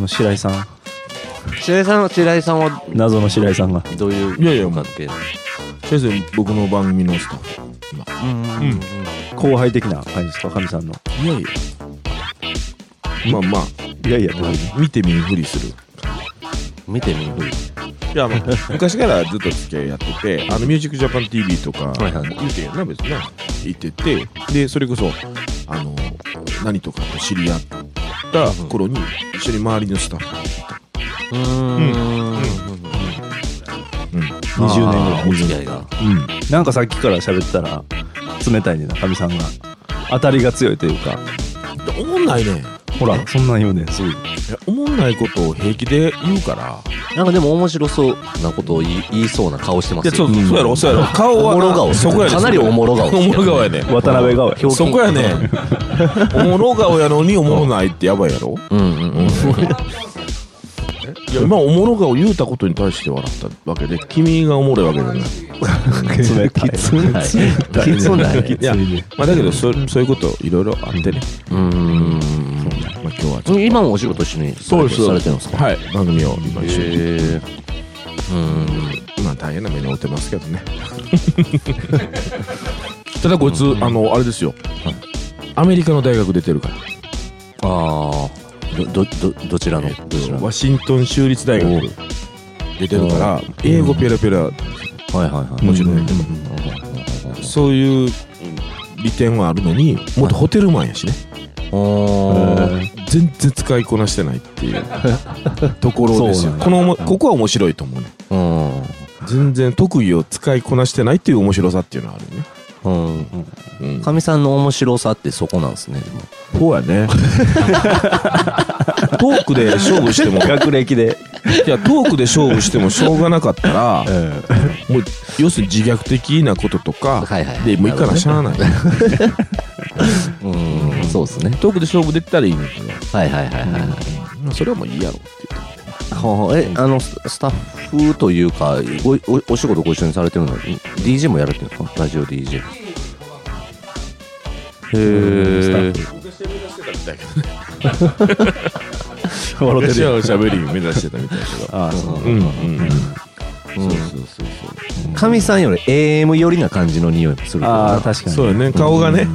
の白井さん。白井さん白井さんは謎の白井さんが。どういういやいや関係先生僕の番組のスタッフ。今。うん。後輩的な感じですかかみさんの。いやいや。まあまあ。いやいや見て見ぬふりする。見てみるいや、まあ、昔からずっと付き合いやってて、あの、ミュージックジャパン TV とか、はいはい。言うてんやな、別にな。行ってて、で、それこそ、あの、何とかと知り合った。頃に、一緒に周りのスタッフ。うーん。うん。20年ぐらいお付き合いが。うん。なんかさっきから喋ってたら冷たいねなかみさんが。当たりが強いというかおもんないね。ほらそんなん言うねんすぐい。やおもんないことを平気で言うから。なんかでも面白そうなことを言い言いそうな顔してますよ。そうそう、そうやろ、そうやろ。顔はな、おもろ顔そこやねかなりおもろ顔おもろ顔やね。渡辺顔そこやね。おもろ顔やのにおもろないってやばいやろ。うんうんうんいや、今おもろ顔言うたことに対して笑ったわけで、君がおもろいわけじゃない。冷たい。きつない。きつない。いや、まあだけどそ、そういうこといろいろあってね。うーん。まあ今日はちょっと。今もお仕事一緒にされてされてるんですか？はい、番組を今一緒に。うん。まあ大変な目に遭ってますけどね。ただこいつ、あの、あれですよ。アメリカの大学出てるから。ああどどどどちらの？どちらの？ワシントン州立大学出てるから、英語ペラペラ、はいはいはい。もちろん。ねそういう利点はあるのに、もっとホテルマンやしね。全然使いこなしてないっていう。ところですよ。そうなんだ。このここは面白いと思うね。うん。全然特技を使いこなしてないっていう面白さっていうのはあるね。うんうん。かみさんの面白さってそこなんですねそうやね。トークで勝負しても、学歴で。いや、トークで勝負してもしょうがなかったら、もう、要するに自虐的なこととか、はいはいで、もういいからしゃあない。うん。そうですね。トークで勝負できたらいいんだけど、はいはいはいはい。まあ、それはもういいやろっていう。はあえあのススタッフというかおおお仕事ご一緒にされてるの？に DJ もやられてるんですかラジオ DJ へえ笑ってるよ私はおしゃべり目指してたみたいだけど。ああそううんうん。うん。うんそうそうそうかみさんより AM 寄りな感じの匂いもするけどああ確かそう。にそうよね、顔がね。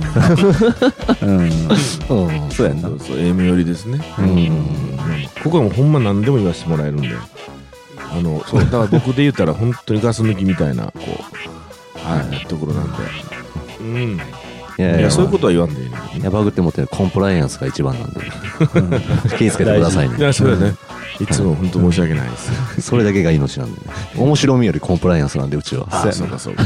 うんうん そうやんなそうそう、AM 寄りですね。うんここはもうほんま何でも言わせてもらえるんで。あの、そう、だから僕で言ったら本当にガス抜きみたいな、こう、はい、ところなんで。うん。いやいや、そういうことは言わんでいいやバグって持ってるコンプライアンスが一番なんで。気をつけてくださいね。いや、そうだね。いつも本当申し訳ないです。それだけが命なんでね。面白みよりコンプライアンスなんでうちは。あ、そうかそうか。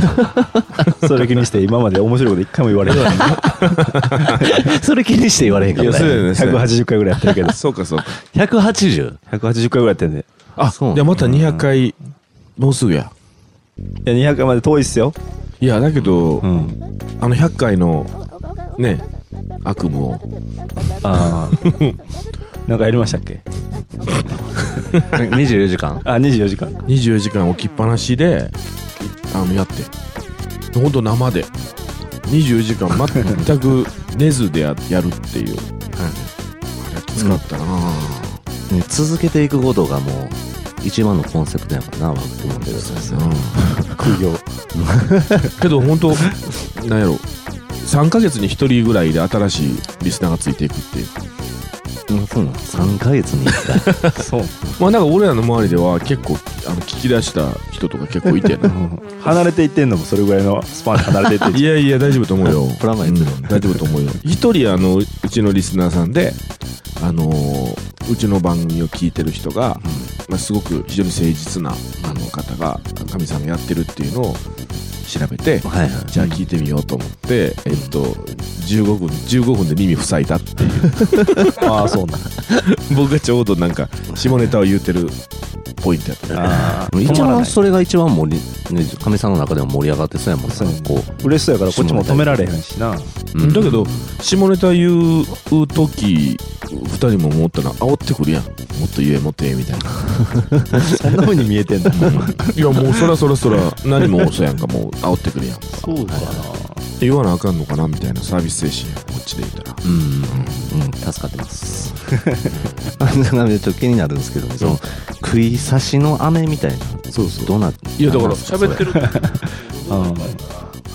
それ気にして今まで面白いこと一回も言われへんそれ気にして言われへんかいや、ったそうだよね。ね180回ぐらいやってるけど。そうかそうか。180 180回ぐらいやってんであ、そう。じゃあまた200回、もうすぐや。いや200回まで遠いっすよいや、だけど、うん。あの100回の、ね、悪夢を、ああ なんかやりましたっけ？24時間？あ24時間。24時間置きっぱなしで、あの、やって。ほんと生で。24時間全く寝ずでややるっていう。あれきつかったなぁ。ね続けていくことがもう一番のコンセプトやからなバグって。持ってる副業。けど本当なんやろ。3ヶ月に1人ぐらいで新しいリスナーがついていくっていう。うんそうなの3ヶ月に1回。そう。まあなんか俺らの周りでは結構あの聞き出した人とか結構いてな。離れていってんのもそれぐらいのスパンで離れていってんいやいや大丈夫と思うよ。プラマイゼロうん大丈夫と思うよ。一人あのうちのリスナーさんであのーうちの番組を聞いてる人が、まあ、すごく非常に誠実なあの方が神さんがやってるっていうのを調べてはいはい。じゃあ聞いてみようと思って、えっと、15分、15分で耳塞いだっていう。ああそうなん 僕がちょうどなんか、下ネタを言うてるポイントやった。一番それが一番盛りねかみさんの中でも盛り上がってそうやもんね。こ嬉しそうやからこっちも止められへんしな。う、うんだけど、下ネタ言う時、二人も思ったら煽ってくるやん。もっと言え、もっと言え、みたいな。そんな風に見えてんだ。いや、もうそらそらそら、何もそうやんか、もう煽ってくるやん。そうかな言わなあかんのかなみたいなサービス精神やこっちで言ったら。うん、うん、助かってます。あのちょっと気になるん。ですけど、その食い刺しの飴みたいな、そうそう、どうなっいやだから喋ってる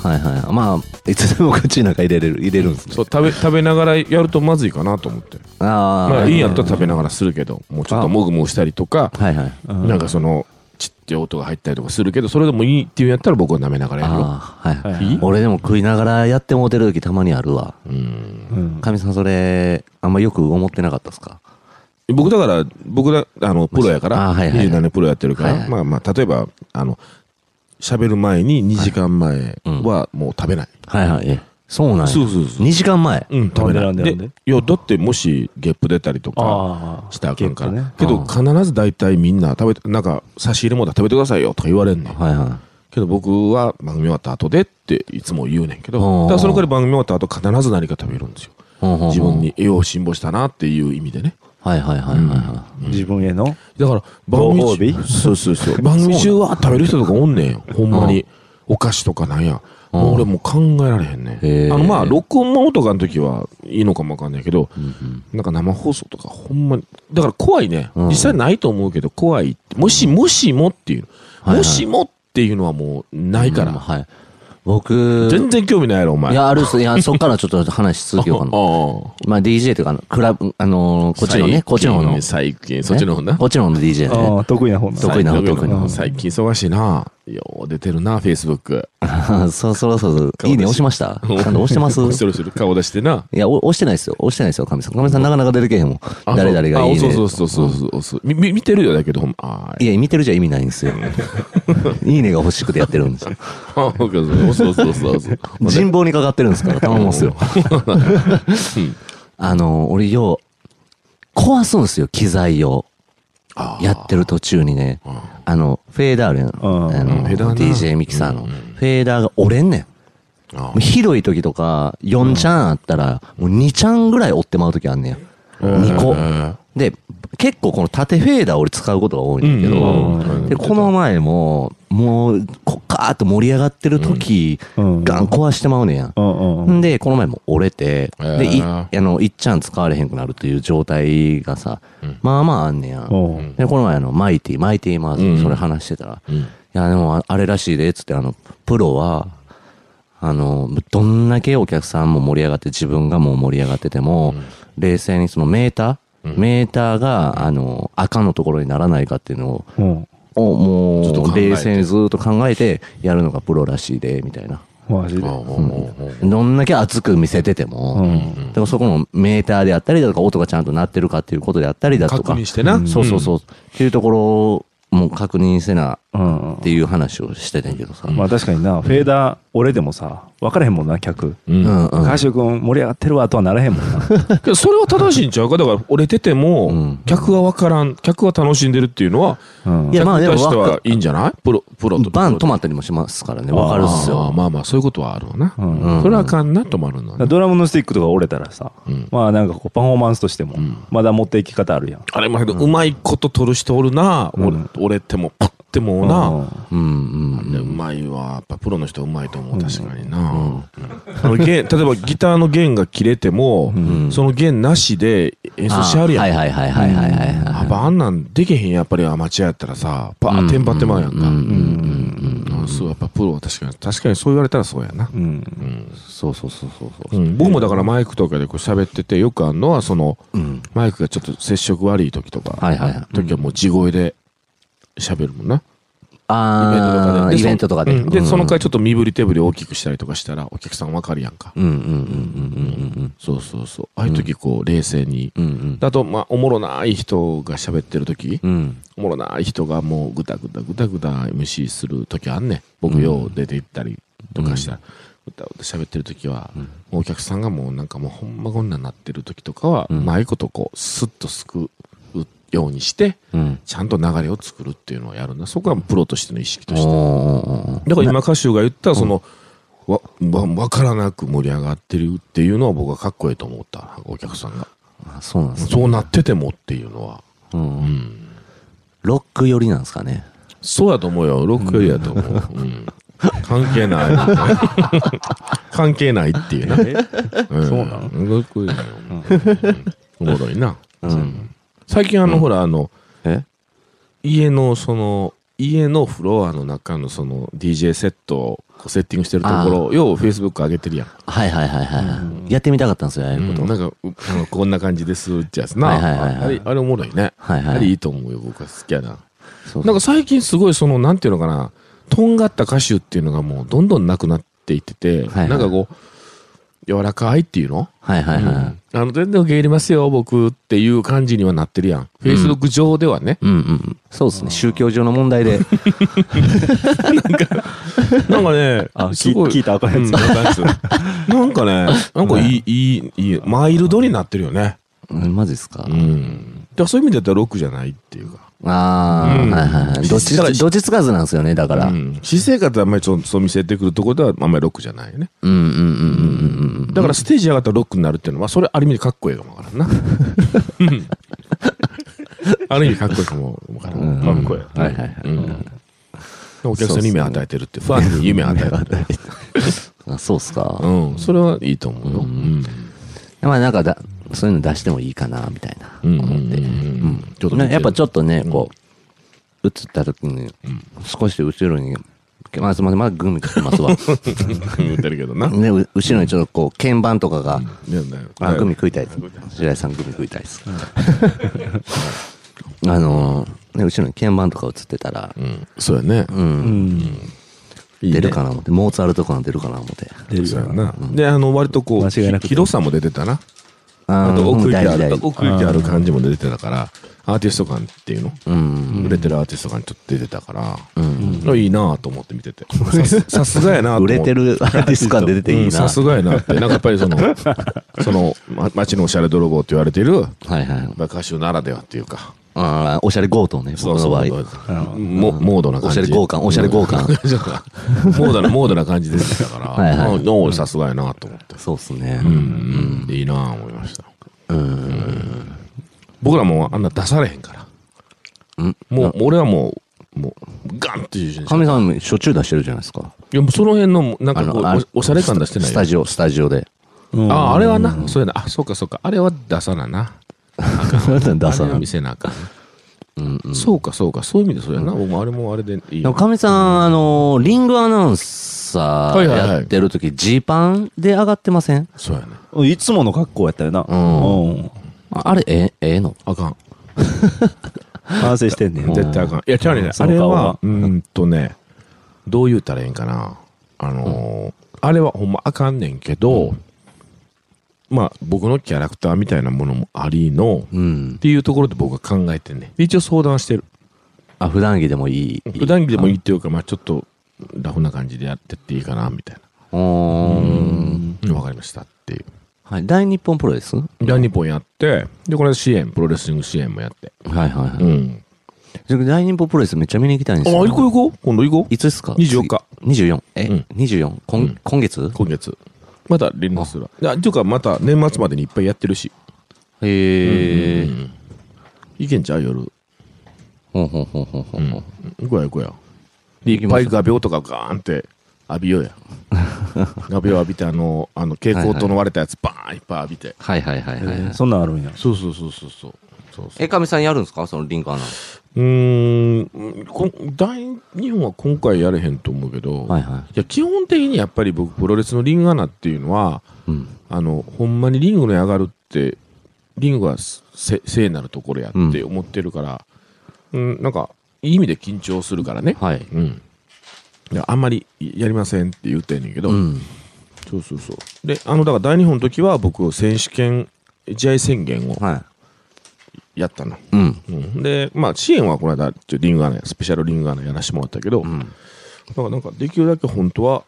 はいはい。まあ、いつでも口の中入れれる、入れるん。ですね。そう食べ食べながらやるとまずいかなと思ってああ、まあいいん。やったら食べながらするけどもうちょっともぐもぐしたりとかはいはい。うん。なん。かそのちって音が入ったりとかするけどそれでもいいっていうんやったら僕は舐めながらやるよ。ああ、はい俺でも食いながらやってもうてる時たまにあるわ。うん。うんかみさんそれ、あんまよく思ってなかったですか？僕だから僕だあのプロやからあはいはいはい。27年プロやってるかはいはい。らまあまあ例えばあの喋る前に2時間前はもう食べない。はいはい。えそうなんや。そうそうそう。2時間前。うん。食べなんでなんで。でいやだってもしゲップ出たりとかしたらあかんから、ゲップね。けどうん必ず大体みんな食べてなんか差し入れもだ食べてくださいよとか言われんねん。はいはけど僕は番組終わった後でっていつも言うねんけどうんだからそのくらい番組終わった後必ず何か食べるんですよ。い。ほうほうほう。自分。に栄養辛抱したなっていう意味でね。はいはいはいはいは自分への？だから番組ご褒美？そうそうそう。番組中は食べる人とかおんねんよ。ほんまに。お菓子とかなんや。うんもう俺もう考えられへんねあのまあ録音ものとかの時はいいのかもわかんないけどい。うんうん。なんか生放送とかほんまにだから怖いね。うん。実際ないと思うけど怖いもしもしもっていうはいはい。もしもっていうのはもうないから。うんはい。僕、全然興味ないやろお前いや、あるっす。いや、そっからちょっと話し続けようかな。あまあ DJ というかあの、クラブ、あのーこっちのね、こっちの方の。最近そっちの方なねこっちの方の DJ ね。ああ得意な方な得意な方得意な方最近忙しいなよう出てるなフェイスブックそうそうそう。いいね押しましたちゃんと押してます 押してる押してる顔出してないや、お押してないですよ。押してないですよ、神さん。神さんなかなか出てけへんもん。あ誰々がいいね。あそうそうそうそうそうそうみみ見てるよだけどほんまあいや、見てるじゃ意味ないんですよ。いいねが欲しくてやってるんですよ。あそうそうそうそうそう 人望にかかってるんですから、頼みますよ。あの、俺よう、壊すんですよ、機材を。やってる途中にね。あの、フェーダーあるやん。んあの、DJ ミキサーの。フェーダーが折れんねん。ひどい時とか、4ちゃんあったら、もう2ちゃんぐらい折ってまう時あんねん。2個。で、結構この縦フェーダー俺使うことが多いんだけうんどうん、で、この前も、もう、こカーッと盛り上がってる時、うん。ガン壊してまうねん。や。うんで、この前も折れて、へー。で、い、あの、いっちゃん使われへんくなるっていう状態がさ、まあまああんねや。で、この前あの、マイティ、マイティマーうん。ズ、それ話してたら、うん。いや、でもあ、あれらしいで、つって、あの、プロは、あの、どんだけお客さんも盛り上がって、自分がもう盛り上がってても、冷静にそのメーター、メーターが、あの、赤のところにならないかっていうのを、うん。をもう、冷静にずっと考えて、やるのがプロらしいで、みたいな。マジで。どんだけ熱く見せてても、うん。でもそこのメーターであったりだとか、音がちゃんと鳴ってるかっていうことであったりだとか、確認してな。そうそうそう、っていうところも確認せなうん。っていう話をしてたんやけどさ。まあ確かになフェーダー俺でもさ分からへんもんな客。うん。うん君盛り上がってるわとはならへんもんな。け どそれは正しいんちゃうか？だから折れてても、うん。客は分からん客は楽しんでるっていうのはうん。いやまあでも客としてわかはいいんじゃない？プロプロとバン止ままったりもしますからね。わかるっすあーよ。まあまあそういうことはあるわな、うん。うん。それはあかんな止まるのはねドラムのスティックとか折れたらさ、うん。まあなんかこうパフォーマンスとしてもん。まだ持っていき方あるやん、あれもけど、うまいこと取る人おるな、うん。折れ折れてもパッてもな、うんうんうまいわやっぱプロの人はうまいと思う確かにな、弦例えばギターの弦が切れても、ん。その弦なしで演奏しはるやん。はいはいはいはいはいはいはい。あんなんできへんやっぱりアマチュアやったらさパーテンパってまうやんか、うんうんうんうん。そうやっぱプロは確かに確かにそう言われたらそうやな、うん。うん。そうそうそうそう僕もだからマイクとかでこう喋っててよくあるのはそのうん。マイクがちょっと接触悪い時とか、はいはいはい。時はもう地声で喋るもんな、あー、イベントとかで。うん。で、うん。その回ちょっと身振り手振り大きくしたりとかしたらお客さんわかるやんか、うんうんうんうん。うんそうそうそう。ああいう時こう冷静に、うんうん。うん。あとまあおもろない人が喋ってる時、うん。おもろない人がもうぐだぐだぐだぐだ MC する時あんねん。僕よう出て行ったりとかしたら、ぐだぐだ喋ってる時は、お客さんがもうなんかもうほんまこんなんなってる時とかは、ううん。まいことこうスッとすくうようにしてうん。ちゃんと流れを作るっていうのをやるんだそこはプロとしての意識としてだから今歌手が言ったその、わ、わ、わからなく盛り上がってるっていうのは僕はかっこいいと思った、お客さんが。あそうなんですね。そうなっててもっていうのは。う。うんん。ロック寄りなんですかね。そうやと思うよ。ロックよりやと思う。うん。関係ない。関係ないっていうな。うんそうなの？のこういうのようんおもろいな。うん。最近あの、ほら、あの、え？家のその、家のフロアの中のその DJ セットをセッティングしてるところ、よう Facebook 上げてるやん。はいはいはいはい。やってみたかったんですよ、ああいうこと。なんか、うあのこんな感じですってやつな。はいはいはいはいあれ、あれおもろいね。はいはいあれいいと思うよ、僕は好きやな。そうなんか最近すごいその、なんていうのかな、とんがった歌手っていうのがもうどんどんなくなっていってて、はいはいなんかこう、柔らかいっていうの？はいはいはい。あの、全然受け入れますよ、僕っていう感じにはなってるやん。Facebook 上ではね。うんうん。そうですね。宗教上の問題で。なんかね、あ、すごい。聞聞いたらあかんやつ。なんかね、なんかいい、いい、いい、マイルドになってるよね。うんマジですかうん。だそういう意味で言ったらロックじゃないっていうか。ああ、うんはいはいはい。どっち、どっちつかずなんですよね、だから。ううんん。私生活はあんまりそうそう見せてくるところではあんまりロックじゃないよね。うんうんうんうんうん。だからステージ上がったらロックになるっていうのは、それある意味でかっこいいかもわからんな。うんある意味かっこいいかもわからん。かっこいい。はいはいはい。うんお客さんに夢与えてるって、ファンに夢与えてる。あそうっすか。うん。それはいいと思うよ。うん。まあなんかだ、そういうの出してもいいかな、みたいな。うん。思って。うん。ちょっと見てねやっぱちょっとね、こう、映った時に、少し後ろに、まあすみません、まだグミ来てますわ。言ってるけどな。ね、う後ろにちょっとこう、鍵盤とかが、あ、グミ食いたいです。白井さん。グミ食いたいです。あのー、ね、後ろに鍵盤とか映ってたら、うん。そうやね。うん、出るかな思って、モーツァルト感出るかな思って。出るな。で、あの、割とこう、広さも出てたな。ああと奥行きある、ある感じも出てたから、アーティスト感っていうの？うん。売れてるアーティスト感ちょっと出てたから、うん。いいなと思って見てて。さすがやなと思って売れてるアーティスト感出てていいな。うんさすがやなって。なんかやっぱりその、その、ま街のおしゃれ泥棒って言われてる、はいはい。まあ歌手ならではっていうか、ああ、おしゃれ強盗ね、僕の場合。もモードな感じ。おしゃれ強姦おしゃれ モードな、モードな感じでしたから、はいはいさすがやなと思って。そうっすね。うん、いいなぁ思いました。僕らもうあんな出されへんから。うん？もう、俺はもう、もう、ガンっていう瞬間かみさん、しょっちゅう出してるじゃないですか。いや、もうその辺の、なんかこうあおおしゃれ感出してないよスタジオ、スタジオで。うんああ、あれはな、そうやな。あ、そうかそうか。あれは出さなな。出さな見せなあかんな。そうかそうか。そういう意味でそうやな。僕もあれもあれでいいかみさん、あの、リングアナウンサーはいはいはいやってる時、ジーパンで上がってません？そうやね。いつもの格好やったよな。んうん。ああれ、ええ、ええの？あかん。反省してんねん。絶対あかん。いや、違うね。その顔はあれは、うーんとね、どう言うたらええんかな。あのー、あれはほんまあかんねんけど、まあ、僕のキャラクターみたいなものもありの、うんっ。ていうところで僕は考えてんね。一応相談してる。あ、普段着でもいい？普段着でもいいっていうか、まあちょっと、ラフな感じでやってっていいかな、みたいおーな。わかりましたっていう。はい。大日本プロレス？はいで、日本やって、で、これ支援、プロレスリング支援もやって。はいはい。うん。じゃあ大日本プロレスめっちゃ見に行きたいんあ、ですよ。行こう行こう。今度行こう。いつですか？24日。次。24。え、うん ?24? 今、うん今月？今月。また連絡するわ。っていうか、また年末までにいっぱいやってるし。へえ。うんいけんちゃう夜。ほんほんほんほんほんほん。行こうや行こうや。で、いっぱい画鋲とかガーンって浴びようや。画鋲浴びて、あの、あの、蛍光灯の割れたやつバーンいっぱい浴びて。はいはいはいはいはい。そんなんあるんや。そうそうそうそうそう。そうそうえ、かみさんやるんですか？そのリンクアナ。うーんこん大日本は今回やれへんと思うけど、はいはいや基本的にやっぱり僕プロレスのリングアナっていうのはうん。あのほんまにリングに上がるってリングがせ聖なるところやって思ってるから、うんなんかいい意味で緊張するからね、はい。うん、いやあんまりやりませんって言ってんねんけど、うん。そうそうそうであのだから大日本の時は僕選手権試合宣言をはやったの、い。うん。うん、でまあ支援はこの間ちょリングアナスペシャルリングアナやらせてもらったけど、うん。だからなんかできるだけ本当は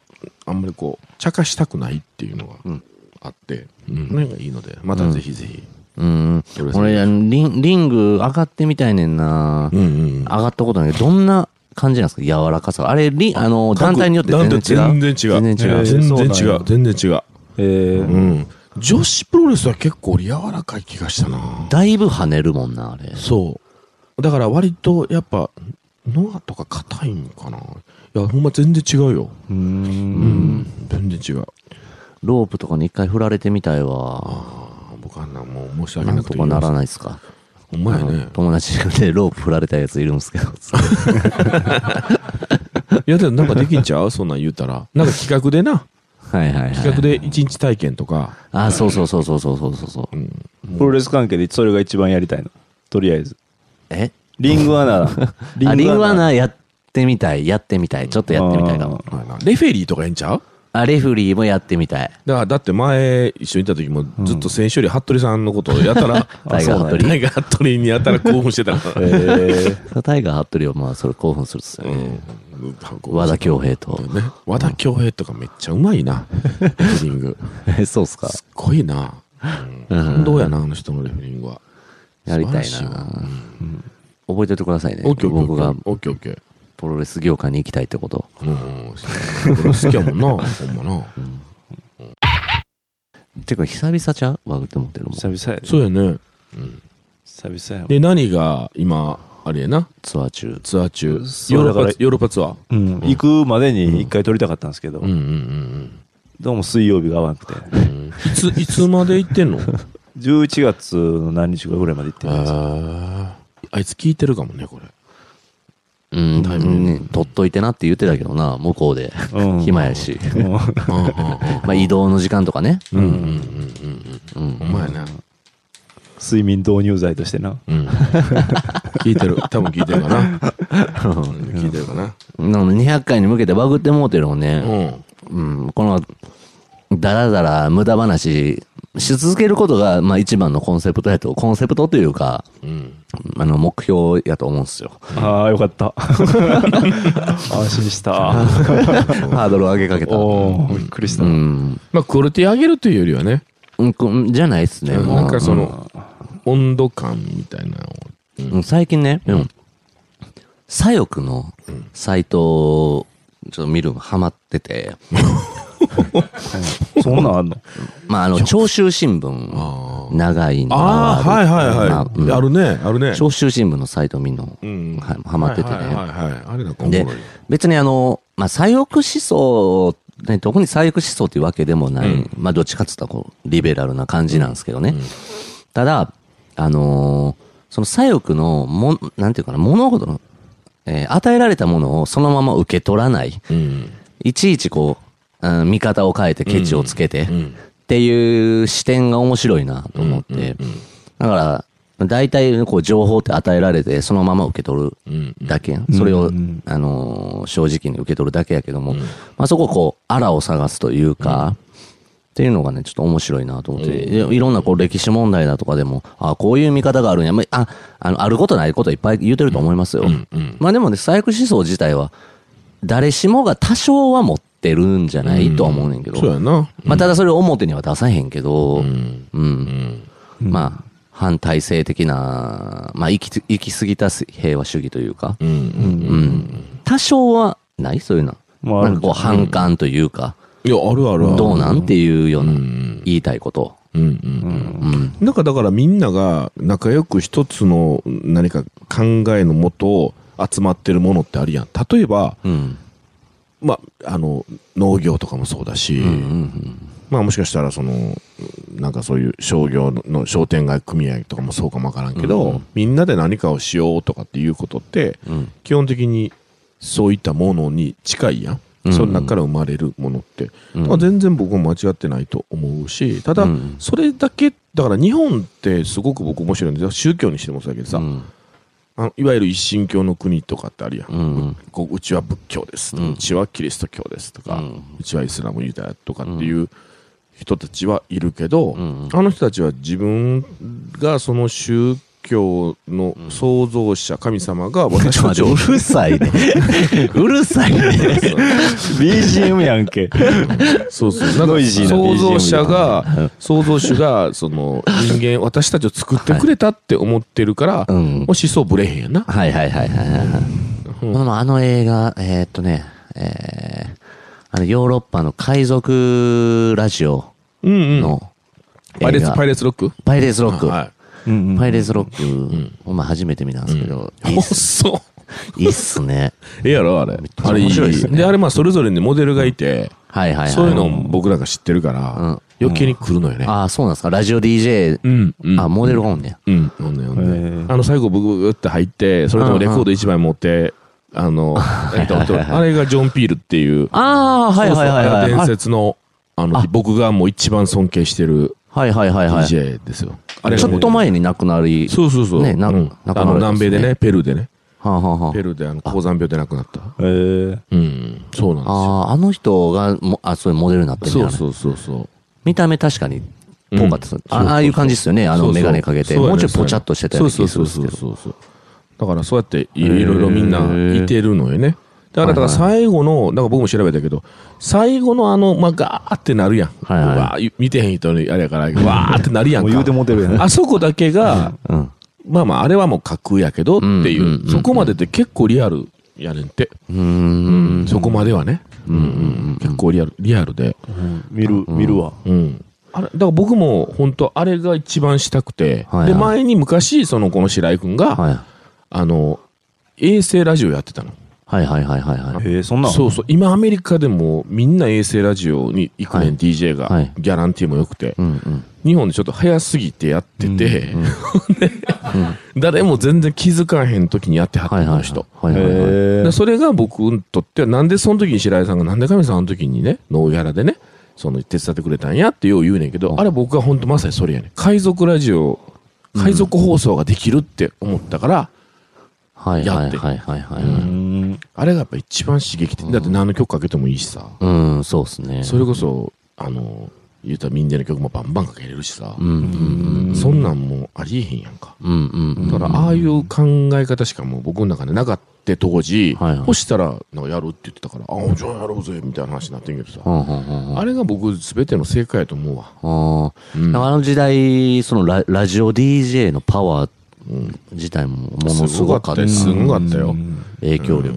あんまりこう茶化したくないっていうのがうんあって、うん、なんかいいのでまたぜひぜひ、うん。俺、リンリング上がってみたいねんな。うんうん上がったことないけど、どんな感じなんですか？柔らかさ。あれ、リン、あの、団体によって全然違う？全然違う。全然違う。えー全然違そう。全然違う、えー。うん、女子プロレスは結構俺柔らかい気がしたな。だいぶ跳ねるもんな、あれ。そう。だから割とやっぱノアとか硬いんかな。いやほんま全然違うよ。うん。ん。全然違う。ロープとかに一回振られてみたいわ。ああ僕あんなもう申し訳ななんくてとかならいないですか？ほんまやあのね友達でロープ振られたやついるんですけど。いやでもなんかできんちゃう？そんなん言うたらなんか企画でなはいはいはい。企画で一日体験とかあ、そうそうそうそうそうそうそう。うんプロレス関係でそれが一番やりたいの？とりあえず。え？リングアナ。あ、リングアナやってみたい、やってみたい。ちょっとやってみたいかも。レフェリーとかええんちゃう？あ、レフリーもやってみたい。だからだって前一緒にいた時もずっと選手より服部さんのことをやたら タイガー服部。タイガー服部にやたら興奮してたから。えタイガー・服部はまあ、それ興奮するっすよね。和田恭平と。ね和田恭平とかめっちゃうまいな。レフェリング。え、そうっすか。すっごいな、うん、うん。感動やなあの人のレフェリングは。やりたいな。覚えておいてくださいね。僕が。オッケーオッケープロレス業界に行きたいってこと？うんこれ好きやもんなほんまな。てか、久々ちゃう？わって思ってるも。ん。久々やで。そうやね。久々やわ。で何が今あれやな？ツアー中。ツアー中。ヨーロッパヨーロッパツアー。うん。行くまでに一回撮りたかったんですけど。うん、うんうんどうも水曜日が合わなくて。うん。うんいつ いつまで行ってんの？11月の何日かぐらいまで行ってるんですあいつ聞いてるかもねこれうん、タイミングね取っといてなって言ってたけどな、向こうで。うん。暇やし。うん。うん。うんまあ移動の時間とかね。うん。うんうんうんうん。うん。ほんまやな。睡眠導入剤としてな。うん。聞いてる。多分聞いてるかな。うん。聞いてるかな。なので200回に向けてバグってもうてるのね。うん。うん、この、だらだら無駄話し続けることが、まあ一番のコンセプトやと、コンセプトというか、うんあの、目標やと思うんですよ。ああ、よかった。安心した。ハードル上げかけた。おーびっくりしたう。ん。まあクオリティ上げるというよりはねうんじゃないっすね。もうなんかその温度感みたいなのをうん最近ね、うん。左翼のサイトをちょっと見るのハマってて、そんなんあんの？まああの、長州新聞、あ長いのああはいはいはい、まあうん。あるねあるね。長州新聞のサイト見るの、うん。はハマっててね。はいはいはいはい。あれなんかおもろでい、別にあの、まあ、左翼思想、ね、特に左翼思想っていうわけでもない、うん。まあ、どっちかって言ったらこう、リベラルな感じなんですけどね。ただ、あのーその左翼のもん、なんていうかな、物事の、えー与えられたものをそのまま受け取らない。うん。いちいちこう、うん見方を変えてケチをつけて、っうん。ていう視点が面白いなと思って。だから、大体こう情報って与えられてそのまま受け取るうんだけ、それを、うんあのー正直に受け取るだけやけども、まあそこをこう、あらを探すというか、っていうのがね、ちょっと面白いなと思って、いいろんなこう歴史問題だとかでも、あこういう見方があるんや、まあ、ああの、あることないこといっぱい言うてると思いますよ。まあでもね、左翼思想自体は、誰しもが多少は持ってるんじゃない、とは思うねんけど。そうやなまあただそれを表には出さへんけど、うんうんうんまあ、反体制的な、まあ、行き、行き過ぎた平和主義というか、うんうんうん。多少はないそういうの。まああるなんかこう反感というか、いやあるあるあるどうなんっていうようなうん言いたいこと。うんうんうん。なんかだからみんなが仲良く一つの何か考えのもと集まってるものってあるやん。例えば、うん。まあ、あの、農業とかもそうだし、うんうんまあもしかしたらその、なんかそういう商業の商店街組合とかもそうかもわからんけど、うんみんなで何かをしようとかっていうことって、うん。基本的にそういったものに近いやん。うん。その中から生まれるものって、うん。まあ、全然僕も間違ってないと思うし、ただうん、それだけ、だから日本ってすごく僕面白いんですよ。宗教にしてもそうだけどさ、うんあのいわゆる一神教の国とかってあるやん。うんこううちは仏教です、ううん。ちはキリスト教ですとか、ううんちはイスラムユダヤとかっていう人たちはいるけど、うん。あの人たちは自分がその宗教の創造者、神様が私 うるさいね。うるさいね。BGM やんけ。そうそう。なんか創造者が、創造主が、その人間、私たちを作ってくれたって思ってるから、うんもう思想ぶれへんやんな。はいはいはいはいはい。うんまああの映画、えーっとね、えー、あのヨーロッパの海賊ラジオうんうん。のパイレーツ、パイレーツロック？パイレーツロック。はうんうんパイレーツロックをまあ初めて見たんですけど、い。いいっすそう。いいっすね。ええやろあれ。あれいい。面白いっすねで、あれまあそれぞれにモデルがいて、はいはいはい。そういうのを僕らが知ってるから、うん余計に来るのよね。ああ、そうなんですか。ラジオ DJ、うん。うんあ、モデルがおんねや。うん。ほんでほんへでーあの、最後ブグって入って、それともレコード一枚持って、あの、えっと、あれがジョン・ピールっていう、ああ、はいはいはい伝説の、あのあ、僕がもう一番尊敬してるはいはいはいはい。DJ ですよ。あれちょっと前に亡くなり、そうそうそう。ねなうん亡くなあの、られたんですね南米でね、ペルーでね。はあ、はあはあペルーであの、高山病で亡くなった。えー、うん。そうなんですよ。ああ、あの人がも、あ、そういうモデルになってるんだね。そうそうそうそう。見た目確かに、ぽかったうあああいう感じですよね。あの、そうそうメガネかけて。そうやねもうちょいぽちゃっとしてたような気がするんですけど。そうそうそうそうだからそうやっていいろいろみんないてるのよね。だから、だから最後の、だから僕も調べたけど、最後のあの、まあ、ガーってなるやん。はいはいわー見てへん人にあれやから、わーってなるやんか。もう言うてもうてるやん。あそこだけが、うん。まあまあ、あれはもう架空やけどっていうんうんうんう、そこまでって結構リアルやねんって。うーん。そこまではね。うんうん結構リアル、リアルで。見る、見るわ。うん。あれ、だから僕も本当あれが一番したくて、はいはいで、前に昔、その、この白井くんが、はい。あの、衛星ラジオやってたの。はいはいはいはいはい。えー、そんなんそうそう。今アメリカでもみんな衛星ラジオに行くねん、はい DJ が、はいギャランティーも良くて。うんうん。日本でちょっと早すぎてやってて、で 誰も全然気づかへん時にやってはったはいはの人。はいはいはい。えでそれが僕にとっては、なんでその時に白井さんが、なんで神さんあの時にね、ノーギャラでね、その手伝ってくれたんやってよう言うねんけど、あれ僕は本当まさにそれやねん。海賊ラジオ、海賊放送ができるって思ったから、はいやってはいはいはいはい。あれがやっぱ一番刺激的。だって何の曲かけてもいいしさ。うん、そうですね。それこそ、あの、言うたらみんなの曲もバンバンかけれるしさう。んうんそんなんもうありえへんやんか。うん。うんうん。だから、ああいう考え方しかもう僕の中でなかった当時、はいはいそしたら、なんかやるって言ってたから、ああ、じゃあやろうぜ、みたいな話になってんけどさ。あれが僕、すべての正解やと思うわ。あうんあ。あの時代、そのララジオ DJ のパワー自体もものすごかったすですごかったよ。影響力。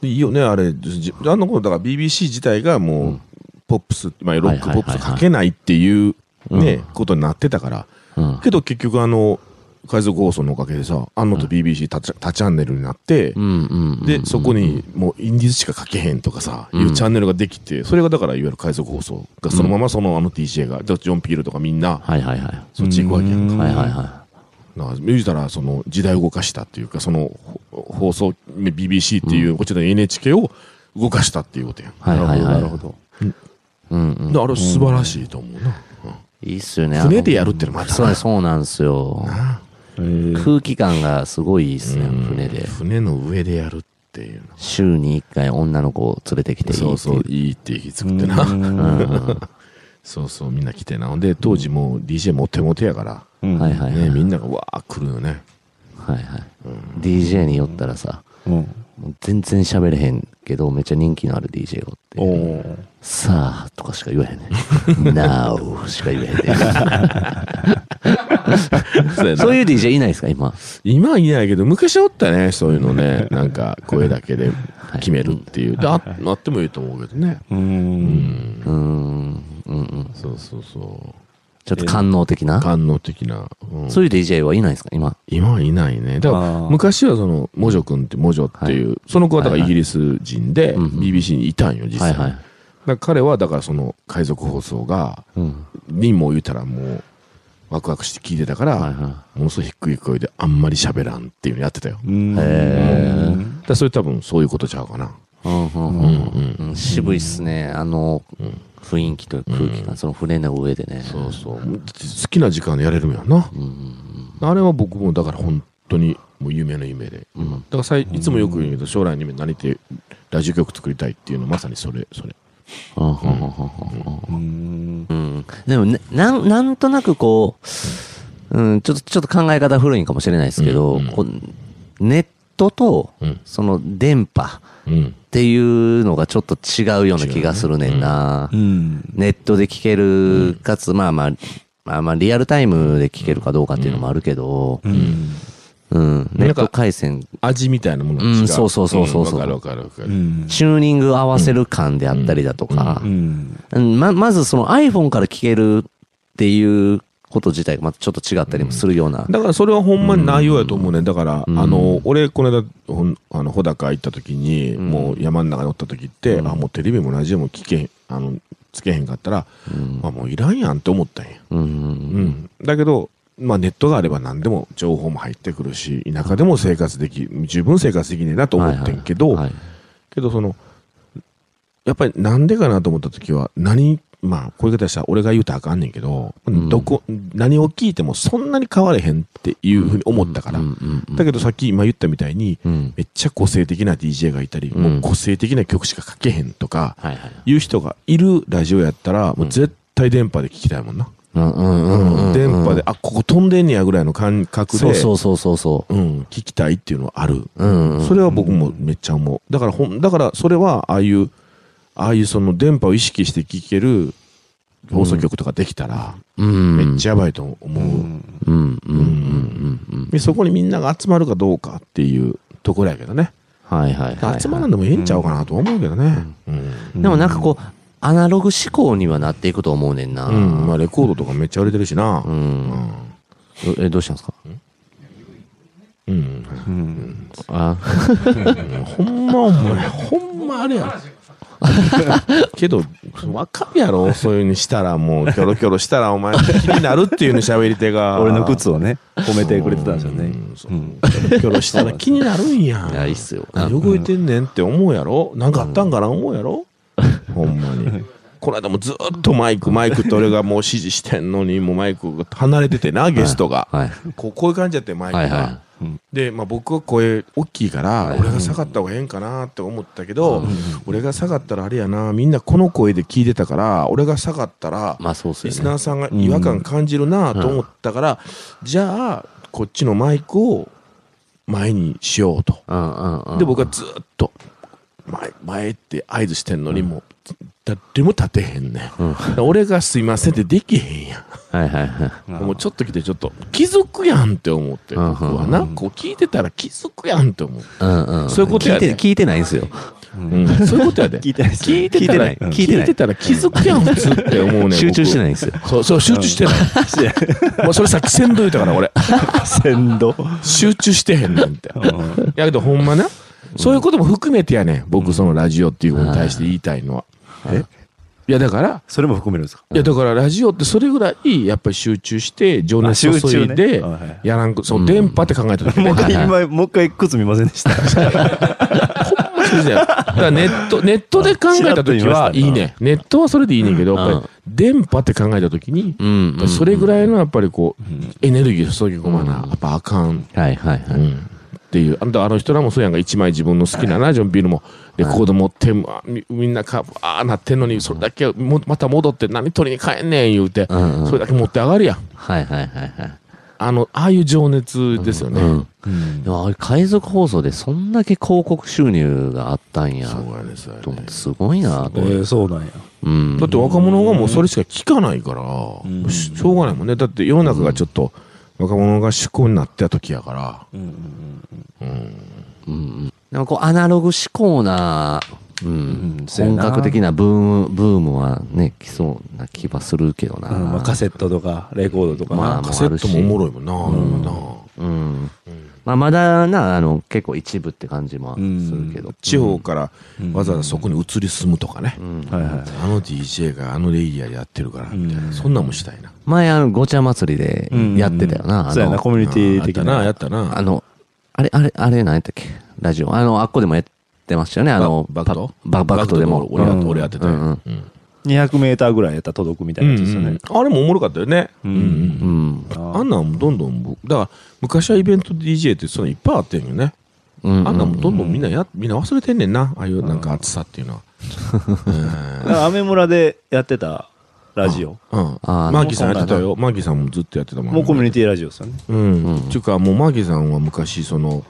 でいいよね、あれ。じあの頃、だから BBC 自体がもう、ポップス、まあ、ロックポップスかけないっていう、ね、ことになってたから。うん。けど結局あの、海賊放送のおかげでさ、あのと BBC 多チャ多チャンネルになって。で、そこにもうインディーズしか書けへんとかさ、いうチャンネルができて、それがだからいわゆる海賊放送がそのままそのあの DJ が、ジョン・ピールとかみんな、はいはいはい。そっち行くわけやんか。はいはいはだから言うたら、その時代を動かしたっていうか、そのほ放送、BBC っていう、こちらの NHK を動かしたっていうことやん。い。はいはいはい。なるほど。うんうん。であれ素晴らしいと思うな。いいっすよね。船でやるるってのはまたそうなそうなんですよ。えー、空気感がすごいいいっすね、船で。船の上でやるっていうの。週に一回女の子を連れてきていい。そうそう、いいって言い作ってな。そうそう、みんな来てな。ほんで、当時もう DJ モテモテやから、うんはいはいはい。ね、みんながわー来るよね。はいはい。DJ によったらさ、うん。もう全然喋れへんけど、めっちゃ人気のある DJ がおって。おーさあとかしか言わへんね。Now しか言えへんね。そうやなそういう DJ いないですか、今？今はいないけど、昔おったね、そういうのね。なんか、声だけで決めるっていう。でああってもいいと思うけどね。う。うんん。うーん。うんうん。そうそうそちょっと官能的う。な？官能的な。うんそういう DJ はいないですか、今。今はいないね。だから昔はその、モジョ君って、モジョっていう、その子はだからイギリス人で、うんうん BBC にいたんよ、実際。はいはい。だから彼は、だからその、海賊放送が、うん。にも言うたらもう、ワクワクして聞いてたから、はいはものすごい低い声であんまり喋らんっていうのやってたよ。うん。へだからそれ多分そういうことちゃうかな。い。うんうんうんうん。渋いっすね。あの、雰囲気と空気感、その船の上でね。そうそう。好きな時間でやれるんやな。あれは僕もだから本当にもう夢の夢で。だからさいいつもよく言うけど、将来の夢何ってラジオ局作りたいっていうのまさにそれ、それ。うんうんうんうんうんうん。うん。でもね、なん、なんとなくこう、うん、ちょっと、ちょっと考え方古いんかもしれないですけど、うんうんネットとうん、その電波うん。っていうのがちょっと違うような気がするねんな。うん。ネットで聞ける、かつ、まあまあ、まあまあ、リアルタイムで聞けるかどうかっていうのもあるけど、うん。うん、ネット回線、味みたいなものが違う。うんそうそうそうそうそうんわかるわかるわかる。うん。チューニング合わせる感であったりだとかう、ん。うんま、まずその iPhone から聞けるっていうこと自体がまたちょっと違ったりもするような。だからそれはほんまに内容やと思うね。だから、うんあの、俺、この間、あの、穂高行った時に、うんもう山の中におった時って、うんあ、もうテレビもラジオも聞けへん、あの、つけへんかったら、うんあ、もういらんやんって思ったんや。うん。だけど、まあネットがあれば何でも情報も入ってくるし、田舎でも生活でき、十分生活できねえなと思ってんけど、はい。けどその、やっぱりなんでかなと思った時は、何、まあ、こういう方したら俺が言うたらあかんねんけど、んどこ、何を聞いてもそんなに変われへんっていうふうに思ったから。だけどさっき今言ったみたいに、うん。めっちゃ個性的な DJ がいたり、うんもう個性的な曲しか書けへんとか、はいう人がいるラジオやったら、もう絶対電波で聞きたいもんな。電波で、あ、ここ飛んでんねやぐらいの感覚で、そうそうそうそうそうん、聞きたいっていうのはある。それは僕もめっちゃ思う。だからほん、だからそれは、ああいう、ああいうその電波を意識して聞ける放送局とかできたら、うん。めっちゃやばいと思う。そこにみんなが集まるかどうかっていうところやけどね。はいはいはいはい。集まらんでもええんちゃうかなと思うけどね。うん。でもなんかこう、アナログ思考にはなっていくと思うねんな。うん。まあレコードとかめっちゃ売れてるしな。う。うんどえ、どうしたんですか？うん。うん。あ、ほんまお前、ほんまあれや。けど、わかるやろ そういうにしたら、もう、キョロキョロしたら、お前、気になるっていうの喋り手が。俺の靴をね、褒めてくれてたんですよね。キョロキョロしたら気になるんやいや、いいっすよ。何動いてんねんって思うやろ？なんかあったんかな思うやろ？ほんまに。この間もずっとマイク、マイクって俺がもう指示してんのに、もうマイクが離れててな、ゲストが。はい。こうこういう感じやって、マイクが。で、まあ、僕は声大きいから、俺が下がった方がええんかなって思ったけど、俺が下がったらあれやな、みんなこの声で聞いてたから、俺が下がったら、まあそうっすよね。リスナーさんが違和感感じるなと思ったから、じゃあ、こっちのマイクを前にしようと。で、僕はずっと、前、前って合図してんのに、もう、誰も立てへんねん。うん。俺がすいませんってできへんやん。はいはいはい。もうちょっと来てちょっと気づくやんって思って、うん僕はな、こう聞いてたら気づくやんって思う。うんうん。そういうことやね聞いて、聞いてないんすよ。うん、そういうことやで。聞いてない聞いてたら、聞いてない聞いてたら気づくやん普通って思うねん。集中してい。ないんですよ。そう、そう、集中してない。もうそれさっき先導言ったから俺。鮮度。集中してへんねんって。いやけどほんまな、そういうことも含めてやねん。僕そのラジオっていうことに対して言いたいのは。え？い。やだから、それも含めるんですか？いやだからラジオってそれぐらいやっぱり集中して情熱注いでやらんく、そう、電波って考えた時ね。もう一回、はい今、もう一回靴見ませんでした？だからネット、ネットで考えた時はいいね。ネットはそれでいいねんけど、やっぱり電波って考えた時に。それぐらいのやっぱりこう、エネルギー注ぎ込まな、やっぱあかん。はいはいはい。うんっていう。あんたあの人らもそうやんか、一枚自分の好きなな、ジョン・ビルも、レコード持って、あみみんなか、ああなってんのに、それだけもまた戻って何取りに帰んねん言うて、うんうんそれだけ持って上がるやん。はいはいはいはい。あの、ああいう情熱ですよね。うん。でもあれ海賊放送でそんだけ広告収入があったんや。そうやね、そうやねと思ってすごいなと思って。えーそうなんや。うん。だって若者がもうそれしか聞かないから、ししょうがないもんね。だって世の中がちょっと若者が思考になってた時やから。うんうん。でもこうアナログ志向な、うんうんそうや本な格的なブーム、ブームはね、来そうな気はするけどな。うんまあ、カセットとか、レコードとかな。まあカセットもおもろいもんな、今なうん。まあまだな、あの、結構一部って感じもするけど。地方からわざわざそこに移り住むとかね。うんはいはい。あの DJ があのレイヤーやってるから、みたいな。そんなんもしたいな。前あの、ごちゃ祭りでやってたよな。あそうやな、のコミュニティ的やったな、やな。ったな。あの、あれ、あれ、あれ、何やったっけ？ラジオ。あの、あっこでもやってましたよね。あの、ババクト？パババクトでも。俺やっうん俺やってたよ。うんうんうん200メーターぐらいやったら届くみたいなやつですよね。あれもおもろかったよね。うん。あんなんもどんどん僕、だから昔はイベント DJ ってそのいっぱいあってんよね。うん。あんなんもどんどんみんなや、みんな忘れてんねんな。ああいうなんか熱さっていうのは。アメ村でやってたラジオ。うん。マーキーさんやってたよ。マーキーさんもずっとやってたもん。もうコミュニティラジオですよね。うん。うんっていうか、もうマーキーさんは昔、その、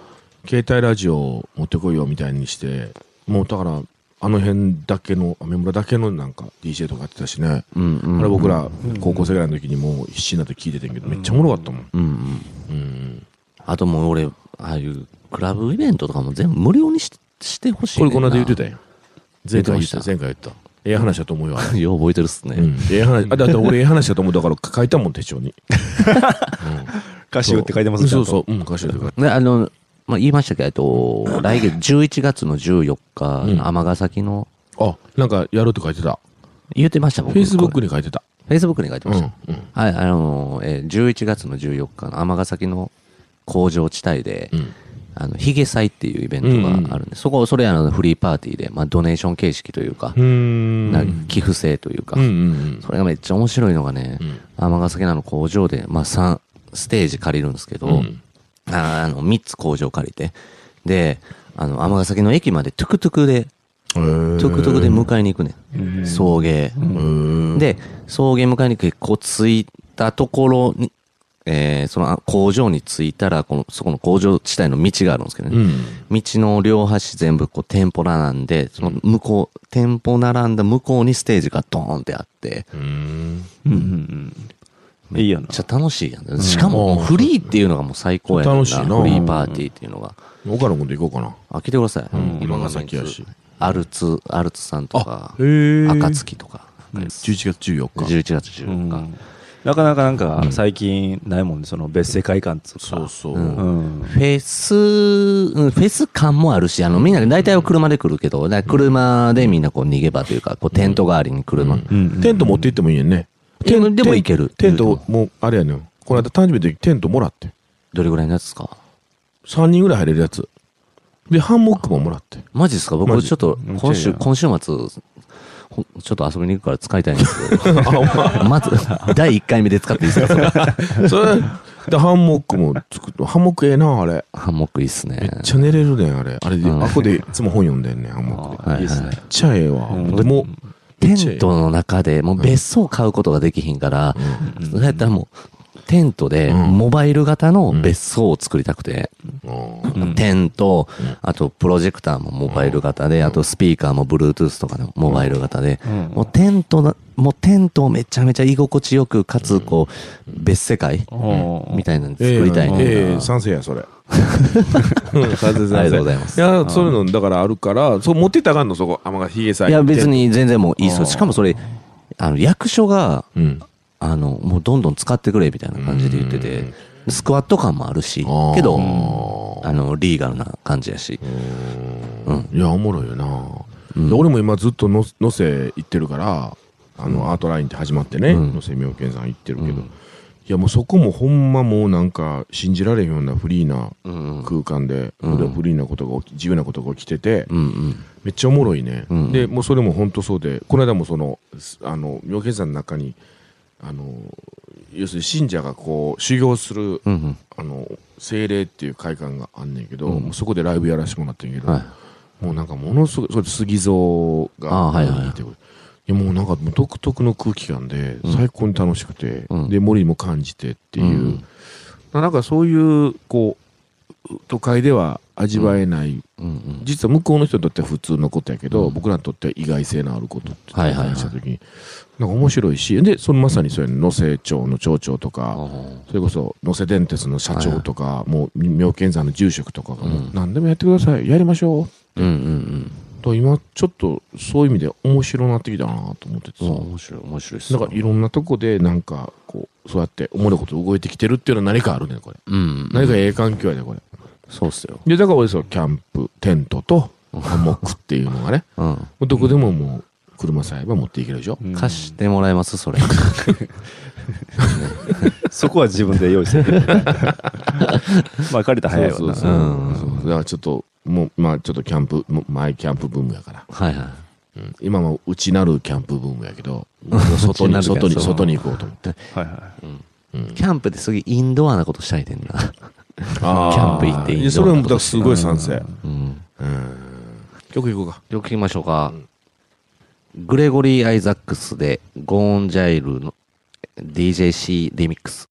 携帯ラジオを持ってこいよみたいにして、もうだから、あの辺だけの、アメ村だけのなんか DJ とかやってたしね。うんうん。あれ僕ら高校生ぐらいの時にもう必死になって聞いててんけど、めっちゃおもろかったもん。うんうん。うん。あともう俺、ああいうクラブイベントとかも全部無料にししてほしい。これこの間言ってたやん。前回言った、前回言った。ええ話だと思うよ。よう覚えてるっすね。うん。ええ話、あ、だって俺ええ話だと思うだから書いたもん、手帳に。歌詞って書いてますそうそう。うん、歌詞って書いてで、あの、まあ、言いましたけど、来月 11月の14日、うん尼崎の、あ、なんかやるって書いてた。言ってました、僕。フェイスブックに。に書いてた。フェイスブックに書いてうん。ました。うん。はい、あの、えー11月の14日の尼崎の工場地帯で、うん。あの、ヒゲ祭っていうイベントがあるんで、そこ、それあの、フリーパーティーで、まあ、ドネーション形式というかう、ん。な寄付制というか、うんうんそれがめっちゃ面白いのがねうん。、尼崎の工場で、まあ、3、ステージ借りるんですけど、うんああの、3つ工場借りて、で、あの、尼崎の駅までトゥクトゥクで、トゥクトゥクで迎えに行くねん。送迎。で、で、送迎迎えに結構着いたところに、えーそのあ工場に着いたら、この、そこの工場地帯の道があるんですけどね。うん。道の両端全部こう店舗並んで、その向こう、店舗並んだ向こうにステージがドーンってあって、うん。いいやなめっ。ちゃ楽しいやん。しかももうフリーっていうのがもう最高やねん楽しいなフリーパーティーっていうのが。岡野君と行こうかな。あ、来てください。うんいろんな尼崎やしアルツ、アルツさんとか、へえ。暁とか、11月14日。11月14うん日。なかなかなんかうん最近ないもんね、その別世界観っつうか。そうそう。フェス、うんフェス感もあるし、あの、みんな大体は車で来るけど、だから車でみんなこう逃げ場というか、こうテント代わりに車。うんテント持って行ってもいいやんね。でもでもいけるテント、もう、あれやねん。この間誕生日の時テントもらって。どれぐらいのやつですか？3人ぐらい入れるやつ。で、ハンモックももらって。マジですか？マジ僕ちょっとうん今週、今週末、ほちょっと遊びに行くから使いたいんですけど。まず、第1回目で使っていいですか？そ れそれ、で、ハンモックも作って、ハンモックええな、あれ。ハンモックいいっすめねっ。ちゃ寝れるねん、あれ。あれで、うんあこでいつも本読んでんねん、ハンモックで。はいいいっすねめっ。ちゃええわ。うんでも、テントの中で、もう別荘買うことができひんから、それやったらもう、テントで、うん。モバイル型の別荘を作りたくて、テント、あとプロジェクターもモバイル型で、あとスピーカーも Bluetooth とかのモバイル型で、うん。もうテントな、もうテントをめちゃめちゃ居心地よく、かつ、こう、別世界うん。みたいなのええ作りたいね。ええ賛成や、それ。う ん賛成賛成。ありがとうございます。いや、そういうの、だからあるから、そう、持ってたらあかんの、そこ。あ、まあ、ヒゲさいや、別。に全然もういいっすよ。しかもそれ、あの、役所が、うん。あの、もうどんどん使ってくれみたいな感じで言ってて、スクワット感もあるし、けど、あの、リーガルな感じやし。うん。いや、おもろいよな、うんで俺も今ずっとののせ行ってるから、あの、アートラインって始まってね、うんのせみょうけんさん行ってるけど、うんいや、もうそこもほんまもうなんか、信じられへんようなフリーなうん。空間で、うんでフリーなことが起き、自由なことが起きてて、うんうん。めっちゃおもろいね。うんで、もうそれも本当そうで、この間もその、すあの、妙見山の中に、あの、要するに信者がこう、修行する、うんうん。あの、精霊っていう会館があんねんけど、うんもうそこでライブやらせてもらってんけど、はい。もうなんかものすごい、それ杉蔵が、いはいはい。いてくるいやもうなんか独特の空気感で、うん。最高に楽しくて、うん。で、森も感じてっていう、うん。なんかそういう、こう、都会では味わえない、うんうん。実は向こうの人にとっては普通のことやけど、うん僕らにとっては意外性のあることってはいはいはいした時に、なんか面白いし、で、そのまさにそういうの、野瀬町の町長とか、それこそ、野瀬電鉄の社長とか、もう、妙見山の住職とかが、何でもやってください、やりましょう。うんうんと今、ちょっと、そういう意味で面白なってきたなと思っててうん。さ。面白い、面白いっすよ。なんかいろんなとこで、なんか、こう、そうやって、おもろいこと動いてきてるっていうのは何かあるねこれ。うん。何かええ環境やねこれ。そうっすよ。で、だから俺そう、キャンプ、テントと、ハンモックっていうのがね、うん。もうどこでももう、車さえば持っていけるでしょ。うん貸してもらえますそれ。そこは自分で用意する。まあ借りたら早いわな。そうそうそう。うんそうだからちょっと、もう、まあちょっとキャンプ、もうマイキャンプブームやから。はいはい。うん今も内なるキャンプブームやけど、外に、内なるキャンプ外に、外に行こうと思って。はいはい。うんキャンプですげえインドアなことしたいねんな。キャンプ行っていいやそれもだからすごい賛成。曲行こうか。よく聞きましょうか。グレゴリー・アイザックスで、ゴーン・ジャイルの DJC リミックス。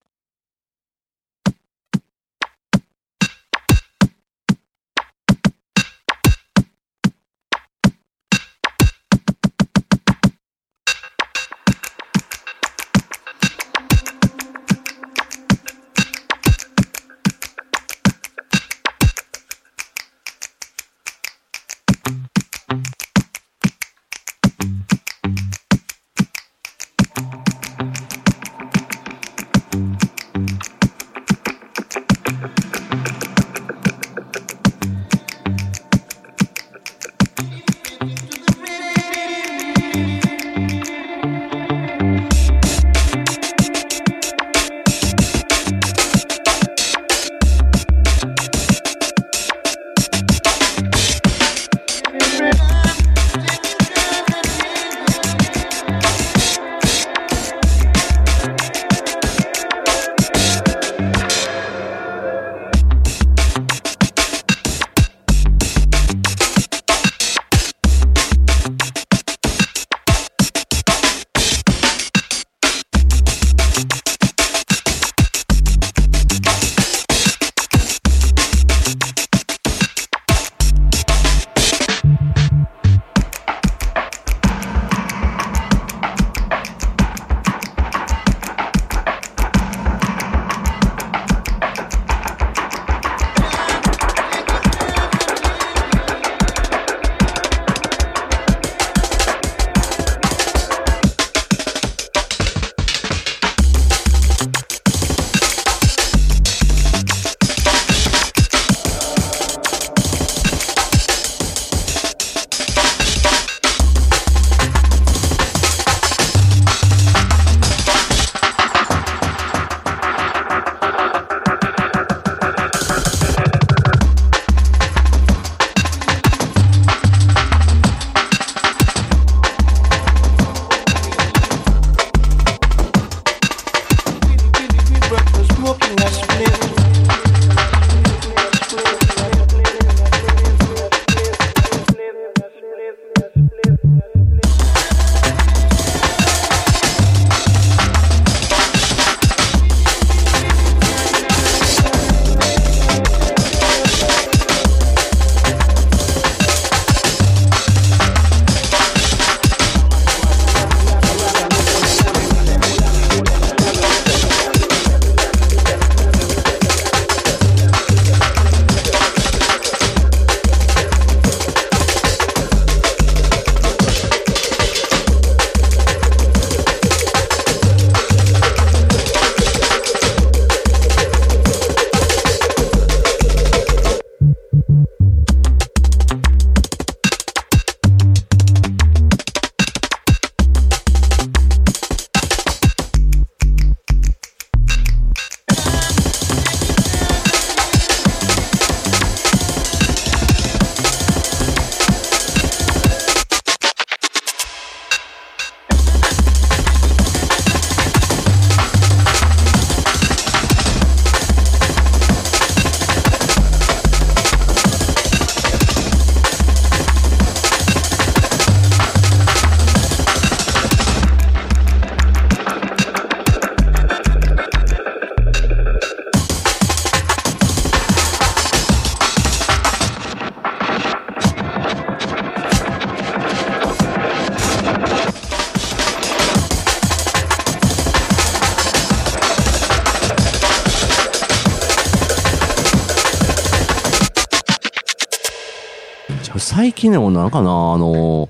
最近でもなんかな、あの、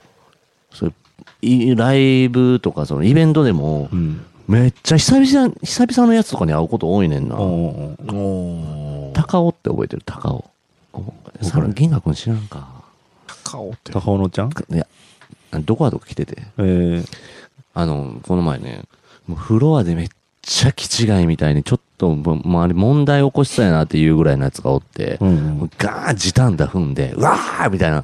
それいライブとかそのイベントでもう、ん。めっちゃ久々、久々のやつとかに会うこと多いねんな。高尾って覚えてる？高尾。さ銀河君知らんか。高尾って高尾のちゃん？いや、どこはどこ来てて。えー、あの、この前ね、もうフロアでめっちゃ気違いみたいに、ちょっと周り問題起こしそうやなっていうぐらいのやつがおって、うんもうガーン時短だ踏んで、うわーみたいな、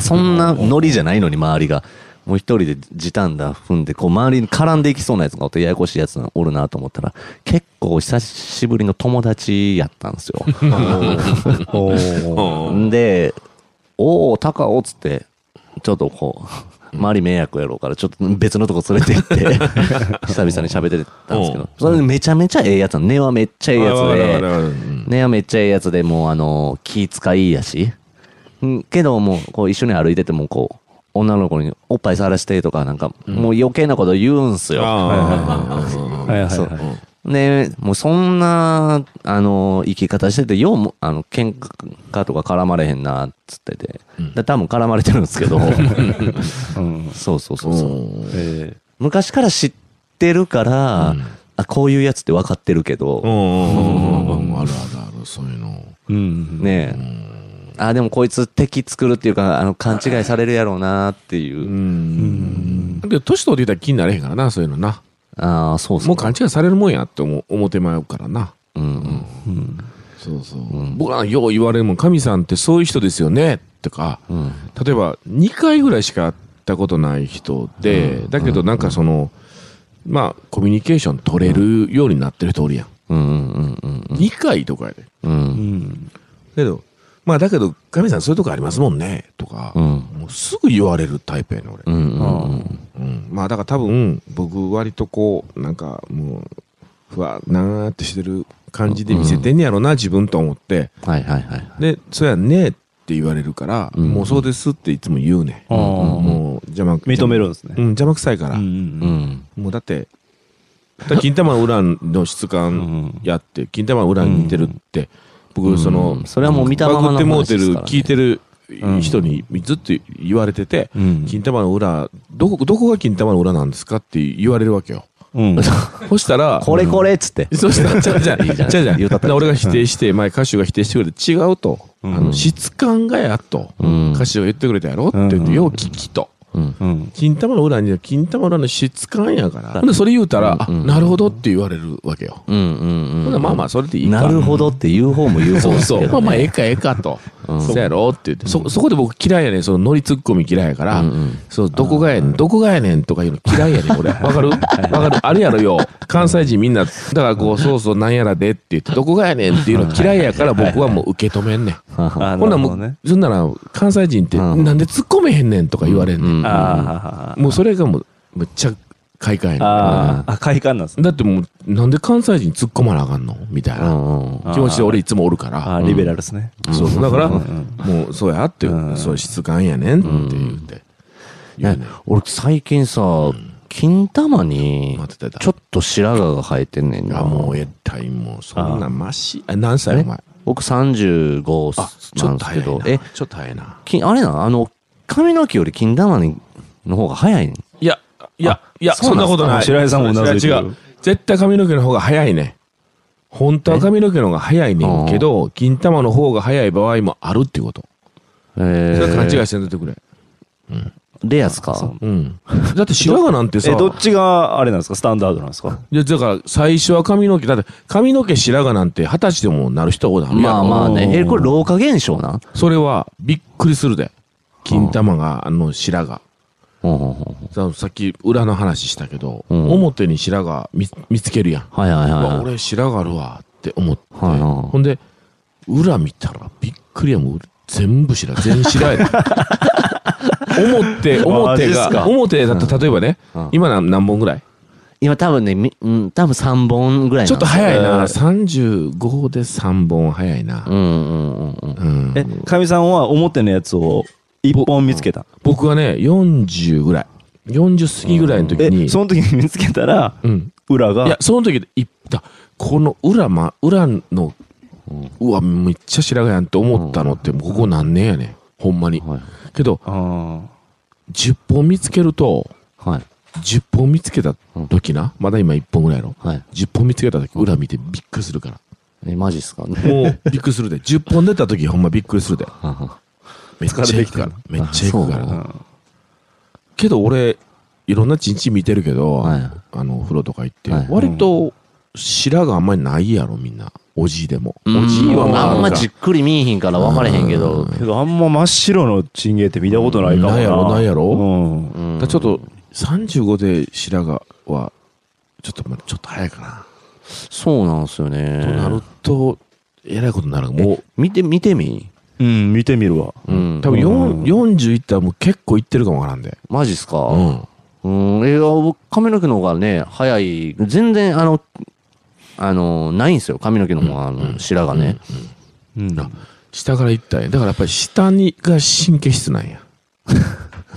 そんなノリじゃないのに周りが。もう一人で時短だ踏んで、こう周りに絡んでいきそうなやつがおって、ややこしいやつがおるなと思ったら、結構久しぶりの友達やったんですよ。で、おお、高尾っつって、ちょっとこう、周り迷惑やろうから、ちょっと別のとこ連れて行って、久々に喋ってたんですけど、それでめちゃめちゃええやつなの。根はめっちゃええやつで、根はめっちゃええやつで、もうあの、気使いいやし、うんけどもう、こう一緒に歩いてても、こう、女の子におっぱい触らせてとか、なんか、もう余計なこと言うんすよ。あはいはいそうはい。で、もうそんな、あの、生き方してて、ようも、あの、喧嘩とか絡まれへんな、っつってて。で多分絡まれてるんですけど。うん。そうそうそうそう。え昔から知ってるから、うん。あ、こういうやつって分かってるけど、うんあるあるあるそういうの。ー、うん。ねえ。あ、でもこいつ敵作るっていうか、あの、勘違いされるやろうなっていう。う。ん。だけど年取って言ったら気になれへん。からなそういうのなああ、そうそう。もう勘違いされるもんやって思う思ってまうからなうんうん。うん。そうそう、僕らよう言われるもん神さんってそういう人ですよねとかうん。例えば2回ぐらいしか会ったことない人で、だけどなんかその、まあコミュニケーション取れるようになってる人おるやん、うんうんうんうん。2回とかやでう。うんん。けどまあだけど神さんそういうとこありますもんねとか、うん。もうすぐ言われるタイプやねん俺、うんうんうん。うん、まあだから多分僕割とこうなんかもうふわなーってしてる感じで見せてんねやろな、自分と思って。はいはいはい。で「そうやんね」って言われるから、うんもうそうですっていつも言うね、もう邪魔認めるんですね。うん邪魔くさいから、うんうん。もうだって金玉の裏の質感やって金玉の裏に似てるって、僕その、うんそれはもう見たままのバグってもうてる話ですからね聞いてる人にずっと言われてて、うん。金玉の裏どこどこが金玉の裏なんですかって言われるわけようん。そしたらこれこれっつって。そしたら、じゃあじゃじゃんじゃあじゃ俺が否定して、前歌手が否定してくれて違うと。うんあの、質感がやと。うん歌手が言ってくれたやろって言って、うんよう聞きと。うん。うん。金玉の裏には金玉の裏の質感やから。ほんで、それ言うたら、あ、うんなるほどって言われるわけよ。うんうんうん。ほんでまあまあ、それでいいか。なるほどって言う方も言う方そうそう。まあまあ、ええかええかと。うんそうやろって言って。そ、そこで僕嫌いやねん。そのノリツッコミ嫌いやからうんうん。そう、どこがやねん、どこがやねんとか言うの嫌いやねん、俺。わかる？わかる？あるやろよ。関西人みんな、だからこう、そうそう、なんやらでって言って、どこがやねんっていうの嫌いやから僕はもう受け止めんねん。あほんならもう、ね。そんなら、関西人って、うんなんで突っ込めへんねんとか言われんねん。もうそれがもう、むっちゃ快感やねん。ああ、あ、快感なんですね。だってもう、なんで関西人突っ込まなあかんの？みたいうな。気持ちで俺いつもおるから。ああ、リベラルですね。そうそう。だから、んもう、そうやってうん、そういう質感やねんって言って。俺最近さ、金玉にちょっと白髪が生えてんねんな。あ、もうえったい、もう、そんなんまし。あ、何歳お前？僕35あ、ちょっなんですけ。どえ、ちょっと早いな。きあれな、あの、髪の毛より金玉にの方が早いねん。いや、いや、いや、そんなことない。白井さんもうなずいてる違う。絶対髪の毛の方が早いね。本当は髪の毛の方が早いねんけど、金玉の方が早い場合もあるっていうこと。えそれは勘違いー、せんといてくれ。レアスか？そううん。だって白髪なんてさ、え、どっちがあれなんですか？スタンダードなんですか？いや、だから最初は髪の毛、だって髪の毛白髪なんて二十歳でもなる人多いだろまあまあね。え、これ老化現象なそれはびっくりするで。金玉が、あの白髪。ささっき裏の話したけど、うん。表に白髪見見つけるやん。はいはいはい。俺白髪あるわって思って、はいはい。ほんで裏見たらびっくりやもう全部白全白やで。表表が表だと例えばね、うん。今何何本ぐらい？今多分ね、みうん、多分3本ぐらいちょっと早いな、え35で3本早いな。う、んうんうんうん。うん。え、かみさんは表のやつを一本見つけた。僕はね40ぐらい40過ぎぐらいの時に、え、その時に見つけたら、うん、裏が？いやその時でいったこの裏,、ま、裏のうわめっちゃ白髪やんって思ったのってここ何年やねほんまに。はい。けど、あ10本見つけると、はい。10本見つけた時な、まだ今1本ぐらいやろ？はい。10本見つけた時、裏見てびっくりするから。え、マジっすか？ね。もう、びっくりするで。10本出た時、ほんまびっくりするで。めっちゃ行くから。めっちゃ行くから。けど俺、いろんなチンチン見てるけど、はいあの、風呂とか行って、はい割と白があんまりないやろ、みんな。おじいでも。おうんじいはまあ、あんまじっくり見えへんから分かれへんけど。あ。けどあんま真っ白のチンゲーって見たことないかもな。ないやろないやろ？うん。うんだちょっと、35で白髪は、ちょっと、まちょっと早いかな。そうなんすよね。となると、えらいことになる。もう、見て、見てみ？うん、見てみるわ。うん。多分うん4 40いったらもう結構いってるかもわからんで。マジっすか？うん。うん。え、僕髪の毛の方がね、早い。全然、あの、あの、ないんすよ。髪の毛の方が、あの、白がね。うん。あ下からいったんや。だからやっぱり下にが神経質なんや。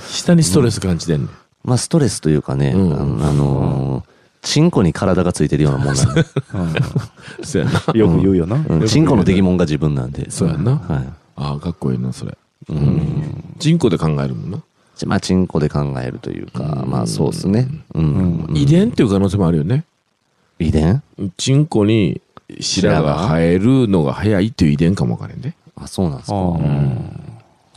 下にストレス感じてんねん。まあ、ストレスというかね、うんあのあのーチンコに体がついてるようなもんなんで。そうやな。よく言うよな。うんチンコの出来物が自分なんで。そうやな。はい。ああ、かっこいいな、それ。うん。人口で考えるもんな。まあ、チンコで考えるというか、まあ、そうですね。うん。遺伝っていう可能性もあるよね。遺伝？チンコに白が生えるのが早いっていう遺伝かもわからんで。あ、そうなんですか。あ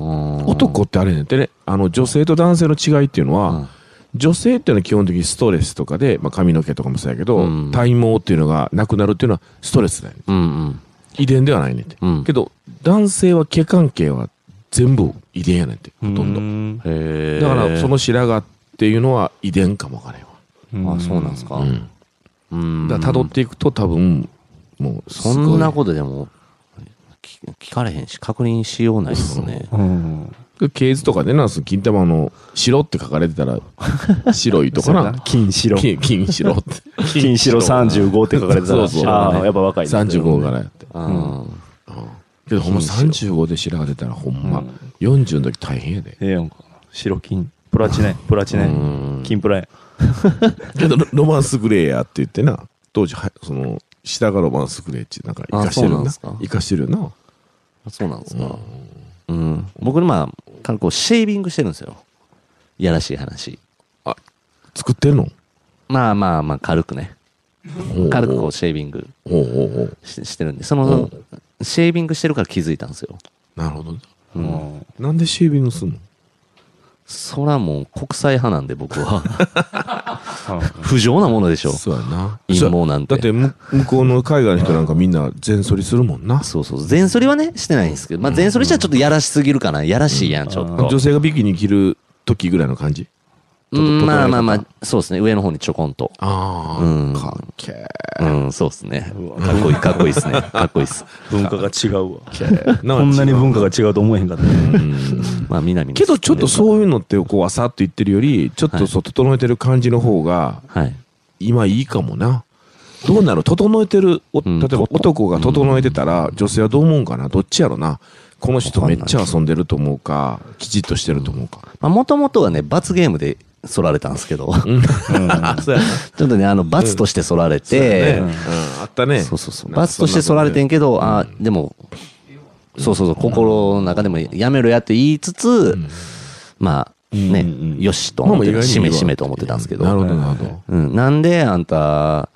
うん男ってあれねんってね、あの女性と男性の違いっていうのは、女性っていうのは基本的にストレスとかで、まあ、髪の毛とかもそうやけど、うん体毛っていうのがなくなるっていうのはストレスだよね。うんうん。遺伝ではないねんて。うんけど、男性は毛関係は全部遺伝やねんて、ほとんど。んへえ。だから、その白髪っていうのは遺伝かもわからへんわ。あ、そうなんですか。うん。うん。だから辿っていくと多分、もうそんなことでも、き聞かれへんし、確認しようないですね。うん。ケーズとかでな、その金玉の白って書かれてたら、白いとかな。金白。金、金白って。金白35って書かれてたら、そうそうああ、やっぱ若いね。35からやって。うん。けどほんま35で白が出たらほんま、40の時大変やで。ええやんか。白金。プラチネ。プラチネ。金プラや。けどロロマンスグレーやって言ってな、当時は、その、下がロマンスグレーってなんか生かしてるんですか生かしてるよな。あそうなんですか。うん。僕、まあ、軽くこうシェービングしてるんですよ。いやらしい話。作ってるの？まあまあまあ、軽くね。軽くこうシェービング。ししてるんで、その、シェービングしてるから気づいたんですよ。なるほどね。うん。なんでシェービングすんの？そらもう国際派なんで僕は。あ 不浄なものでしょ。そうやな。陰謀なんてだってむ向こうの海外の人なんかみんな全剃りするもんな。そうそう。全剃りはね、してないんですけど、まあ全剃りしたらちょっとやらしすぎるかな。やらしいやん、ちょっと。女性がビキニ着る時ぐらいの感じ？うん、まあまあまあ、そうですね。上の方にちょこんと。ああ、うんかっけー。うん、そうですね。かっこいい、かっこいいですね。かっこいいです。文化が違うわ。なこんなに文化が違うと思えへんかった。まあ、南に。けどちょっとそういうのってこうわさっと言ってるよりちょっとそう整えてる感じの方がはい。今いいかもなどうなる整えてる例えば男が整えてたら女性はどう思うかなどっちやろなこの人めっちゃ遊んでると思うかきちっとしてると思うかまあ、もともとはね、罰ゲームで剃られたんですけど、ちょっとね、あの、罰として剃られて、うん。あったね。そうそうそう。罰として剃られてんけど、あ、でも、そうそうそう、心の中でもやめろやって言いつつ、まあ、ね、よしと思ってた、しめしめと思ってたんですけど、なるほどなるほうん、なんであんた、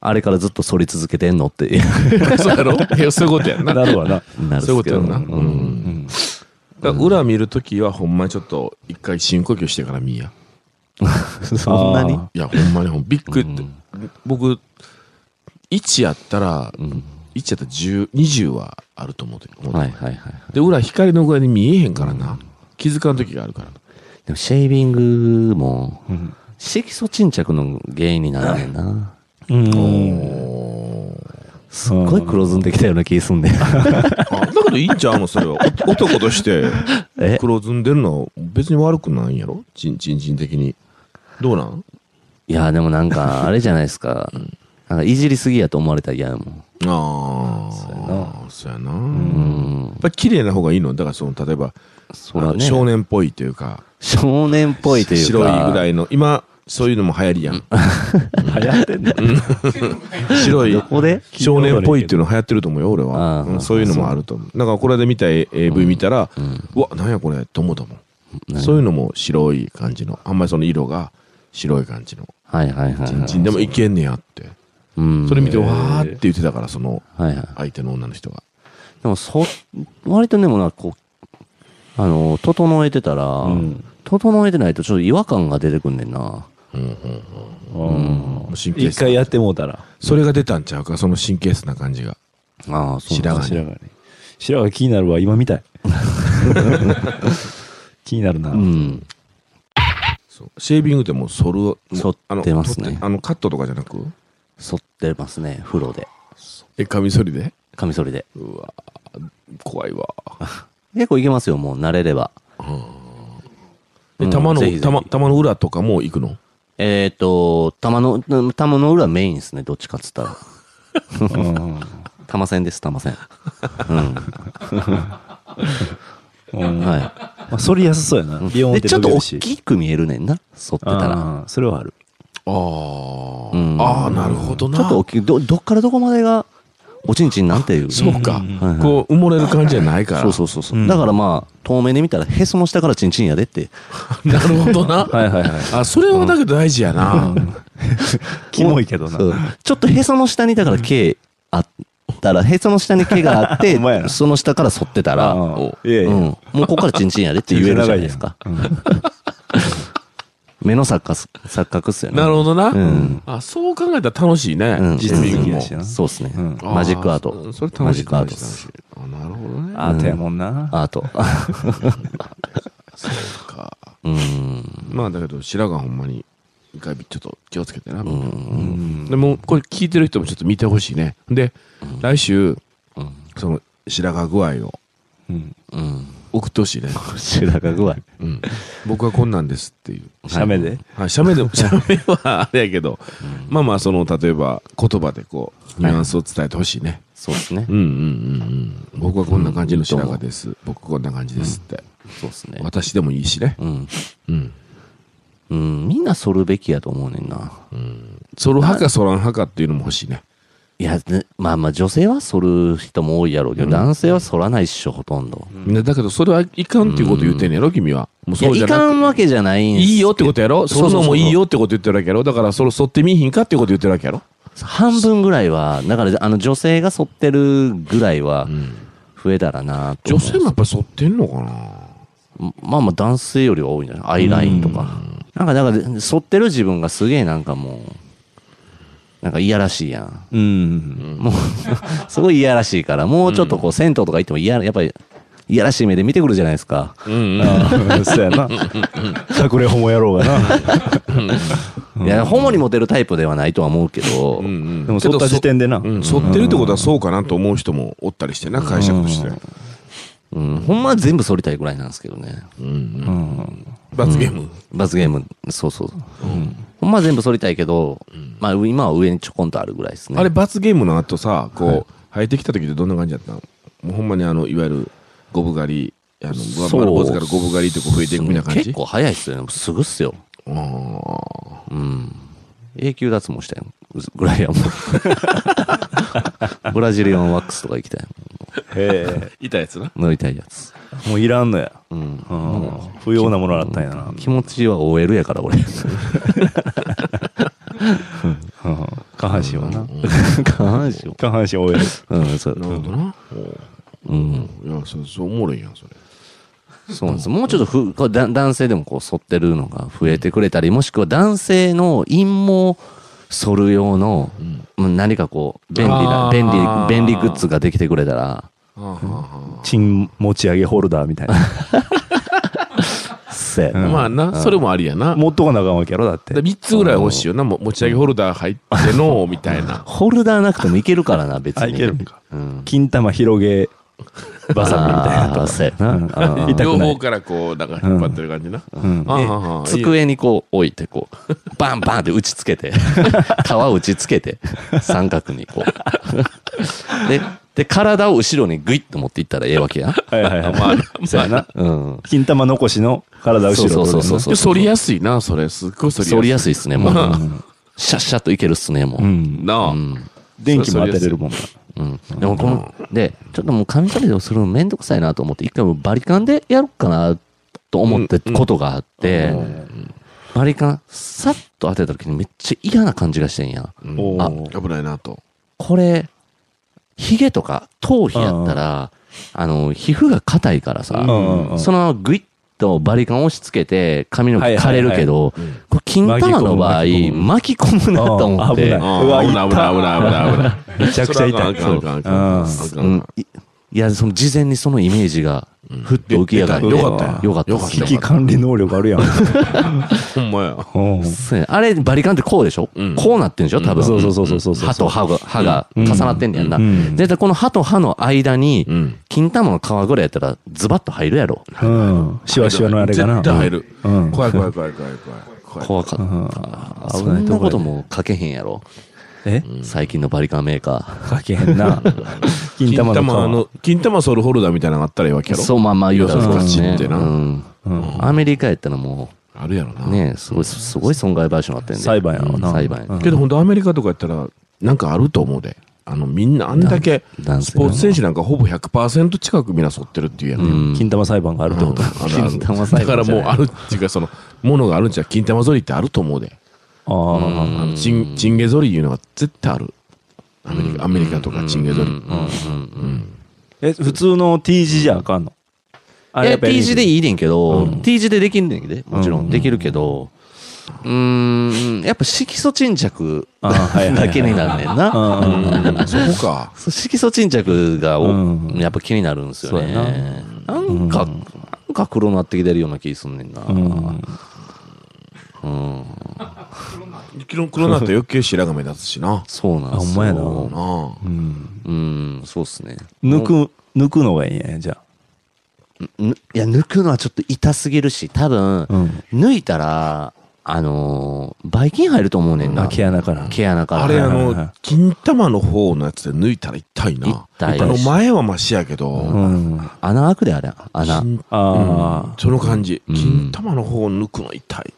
あれからずっと剃り続けてんのって。ど そうやろ？いやそういうことやんな。なるわな。なるんそういうことやんな、うん。裏見るときはほんまにちょっと一回深呼吸してから見いや そんなに？あいやほんまにほんびっくり。って、僕1やったら、1やったら10 20はあると思うて思うて。はいはいはい。で裏光の具合に見えへんからな、気づかん時があるからでもシェービングも、ん。色素沈着の原因になるねんな。うん。すっごい黒ずんできたような気すんで。あだけどいいんちゃうのそれは。お男としてえ？黒ずんでるのは別に悪くないんやろ？ちんちんちん的にどうなん？いや、でもなんか、あれじゃないですか。なんか、いじりすぎやと思われたら嫌やもん。ああそうやなやうん。っぱり綺麗な方がいいの？だからその例えば、ね。少年っぽいというか少年っぽいというか。白いぐらいの今そういうのも流行りやん。流行ってんだ。白いどこで？少年っぽいっていうの流行ってると思うよ、俺あは。そういうのもあると思う。だからこれで見た AV 見たら、うわ、なんやこれって思うと思う。そういうのも白い感じの、あんまりその色が白い感じの。はいはいはいはい。ちんちんでもいけんねやって。うん。それ見て、わーって言ってたから、そのはいはい。相手の女の人が。でも、そ、割とでもな、こう、あの、整えてたら、ん整えてないとちょっと違和感が出てくんねんな。うん神経質一回やってもうたら。それが出たんちゃうか、その神経質な感じが。ああ、そう白髪白髪ね。白髪気になるわ、今みたい。気になるな。うん。そうシェービングってもう剃る。剃ってますねあのカットとかじゃなく？剃ってますね、風呂で。え、カミソリで？カミソリで。うわ怖いわ。結構いけますよ、もう慣れれば。で、うん玉の玉、玉の裏とかも行くの？えっ、と、玉の、玉の裏メインですね、どっちかっつったら。うん玉線です、玉線。うんうん。はまあ、反りやすそうやな。ビヨンってちょっと大。きく見えるねんな、剃ってたら。あーそれはある。ああ、うんああ、なるほどな。ちょっと大きい、ど、どっからどこまでが、おちんちんなんていう。そうかうん。はいはいこう、埋もれる感じじゃないから。そうそうそうそう、うんだからまあ、遠目で見たら、へその下からチンチンやでって。なるほどな。はいはいはい。あ、それはだけど大事やな。キモいけどな。そうちょっとへその下に、だから毛あったら、へその下に毛があって その下から反ってたら。うん。もうここからチンチンやでって言えるじゃないですか。目の錯覚、錯覚っすよね。なるほどな。んあ、そう考えたら楽しいね。うん実技もそうっすね。うんマジックアーあト。ーそれ楽しい。マジックアート楽しい楽しいあ、なるほどね。アートやもんな。アート。そうか。うん。まあだけど、白髪ほんまに、一回ちょっと気をつけてな。うん。でも、これ聞いてる人もちょっと見てほしいね。で、来週、うんその白髪具合をうん。うん。送ってほしいね。白髪具合。うん。僕はこんなんですっていう。写メで？はい、写メでも、写メはあれやけど、まあまあ、その、例えば、言葉でこう、ニュアンスを伝えてほしいね。そうですねうん。うんうんうん。僕はこんな感じの白髪です。僕こんな感じですって。そうですね。私でもいいしね。うん。うん。うん。みんな剃るべきやと思うねんな。剃る派か剃らん派かっていうのも欲しいね。いや、ねまあまあ女性は剃る人も多いやろうけど、男性は剃らないっしょ、ほとんど。ねだけど、それはいかんっていうこと言ってんねやろ、君は。もうそうじゃなくかんわけじゃないんすいいよってことやろ？そうそうそう剃るのもいいよってこと言ってるわけやろ？だから、それ剃ってみいひんかってこと言ってるわけやろ？半分ぐらいは、だから、あの、女性が剃ってるぐらいは、増えたらなと女性もやっぱり剃ってんのかな？まあまあ男性よりは多いんじゃない？アイラインとか。なんか、だから、剃ってる自分がすげえなんかもう、なんかいやらしいやん。うん。もう、すごいいやらしいから、もうちょっとこう、銭湯とか行ってもいや、やっぱり、いやらしい目で見てくるじゃないですか。うんああ、そうやな。隠れホモ野郎がな。いや、ホモにモテるタイプではないとは思うけど、うんうんでも、剃った時点でな。うん、剃ってるってことはそうかなと思う人もおったりしてな、解釈として。うん、ほんまは全部剃りたいぐらいなんですけどね。うん。罰ゲーム。罰ゲーム、そうそう。ほんまは全部剃りたいけど、まあ今は上にちょこんとあるぐらいですね。あれ罰ゲームの後さ、こう、生えてきた時ってどんな感じだったの？もうほんまにあの、いわゆる、ゴブ狩り、あの、丸坊主からゴブ狩りってこう増えていくみたいな感じ？結構早いっすよね。すぐっすよ。あーうん。永久脱毛したよ。ぐらいやもう。ブラジリアンワックスとか行きたいへいたやつな？もん。乗りたいやつ。え。もういらんのや。うん。うん。不要なものだったんやな。気持ちは OL やから、俺。うん下半身はな。下半身を下半身 OL。うん、そう。なるほどな。うん。いや、そう、そうおもろいやん、それ。そうなんです。もうちょっとふこうだ男性でもこう剃ってるのが増えてくれたり、もしくは男性の陰毛剃る用の、もう何かこう、便利な便利、便利グッズができてくれたら、チン持ち上げホルダーみたいな。せうんまあな、それもありやな。持っとかなあかんわけやろ、だって。3つぐらい欲しいよな、も持ち上げホルダー入っての、みたいな。ホルダーなくてもいけるからな、別に。あいけるんかうん。金玉広げ、バサミみたいなとか。あーそうやな両方からこう、なんか引っ張ってる感じな。うん机にこう置いて、こう、バンバンって打ちつけて、皮打ちつけて、三角にこう。で、で、体を後ろにグイッと持っていったらええわけや。はいはいはい。まあ、そうやな。うん。金玉残しの体後ろそうそうそうそう反りやすいな、それ。すっごい反りやすい。反りやすいっすね、もう。シャッシャッといけるっすね、もう。う。ん。なあ。電気も当てれるもんな。うん。でもこの、で、ちょっともう髪取りをするのめんどくさいなと思って、一回もうバリカンでやろうかなと思ってことがあって、バリカン、さっと当てた時にめっちゃ嫌な感じがしてんや。あ危ないなと。これ、ヒゲとか頭皮やったら、あの、皮膚が硬いからさ、うんうんうんそのままグイッとバリカン押し付けて髪の毛枯れるけど、これ金玉の場合、巻き込む。なと思って、あ危ない。あうわ危ない危ない危ない。めちゃくちゃ痛い。いや、その事前にそのイメージが、ふっと浮き上がって、よかったよよかったっすねよかった危機管理能力あるやん。ほんまや。うんそうやあれ、バリカンってこうでしょ、うんこうなってんでしょ？多分。そうそうそうそうそうそう歯と歯が、歯が重なってんねやんな。うん絶対この歯と歯の間にう、ん。金玉の皮ぐらいやったら、ズバッと入るやろ。うん。シワシワのあれがな。絶対入る。うん怖い怖い怖い怖い怖い。怖い怖かうんった。危そんなことないとこやも書けへんやろ。え？最近のバリカンメーカかけへんな。金 金玉の玉の、金玉ソルホルダーみたいなのがあったらいいわけー。やろ。そう、まあまあ言うたらそうですね。ガチってな。うん。アメリカやったらもあるやろな。う、ね、すごい、すごい損害賠償になってんで。裁判やろな。うん裁判や。うん。けど本当アメリカとかやったら、なんかあると思うで。あの、みんなあんだけ、男性スポーツ選手なんかほぼ100%近くみんな沿ってるっていうやん。ね。うん。金玉裁判があるってこと。あるある。金玉裁だか判じゃない。らもうあるっていうか、その、ものがあるんちゃう金玉反りってあると思うで。あうんあ。あのチンチンゲ反りいうのが絶対ある。アメリカ、アメリカとかチンゲ反り。うんうんうんえ、普通の T 字じゃあかんの？あいや、T 字でい。いいねんけど、うん T 字でできんねんで、もちろうんんできるけど、うーん、やっぱ色素沈着だけになるねんな。うんうんそこか。そう色素沈着がお、うんやっぱ気になるんですよね。なんか、なんか黒なってきてるような気すんねんな。うんうん黒黒なったら余計白髪目立つしな。そうなんですよ。あほんまやな。うんうん、そうっすね。抜く、抜くのがいいんや、じゃぬいや、抜くのはちょっと痛すぎるし、多分あ。、うん。抜いたら、あのー、ばい菌入ると思うねんな。あ、毛穴から。毛穴から。あれあはいはいはいの、金玉の方のやつで抜いたら痛いな。痛いあの前はマシやけど、うん。穴開くであれ、穴。金ああ。その感じ。うん金玉の方を抜くの痛い。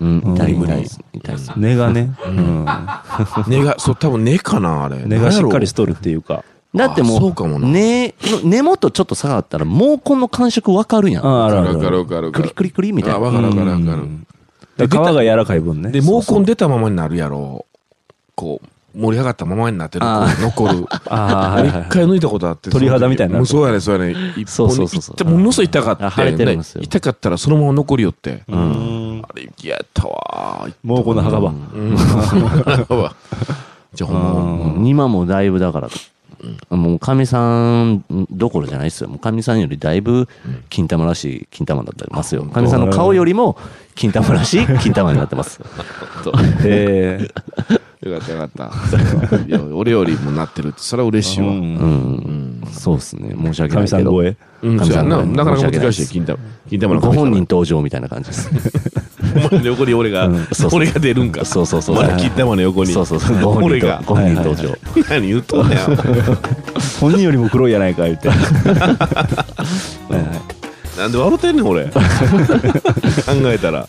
うん、痛い、うん痛いです。痛いです。根がね。うん。根が、そう、多分根かな、あれ。根がしっかりししとるっていうか。だってもう、あそうかもな根の、根元ちょっと下がったら、毛根の感触わかるやん。ああ、あるあわかるる。わかる。クリクリクリみたいあ、な。わかるわかるわかる。皮が柔らかい分ね。で、毛根出たままになるやろ。こう、盛り上がったままになってるあ残る。ああ、一。回抜いたことあって。鳥肌みたいになるもうそうやね、そうやね。一そうそうそうものすごい痛かった。あ腫れてるんですよ痛かったらそのまま残りよって。うん。あれ、嫌やったわ。毛根の墓場。うん。じゃあほん今もだいぶだから、もうかみさんどころじゃないですよ。もうかみさんよりだいぶ金玉らしい金玉になってますよ。かみさんの顔よりも金玉らしい金玉になってます。えよかったよかった。いや、俺よりもなってるって、それは嬉しいわ。う。うんん。そうですね。申し訳な神いけど。さん超え。うん、そうやな。かなか難しい、金玉。金玉のご本人登場みたいな感じです。お前の横に俺が俺が出るんか。そうそうそうまだ金玉の横に。そうそうそう。ご本人と俺が。ご本人登場。何言うとんねん。本人よりも黒いやないか、言って。なんで笑ってんねん、俺。考えたら。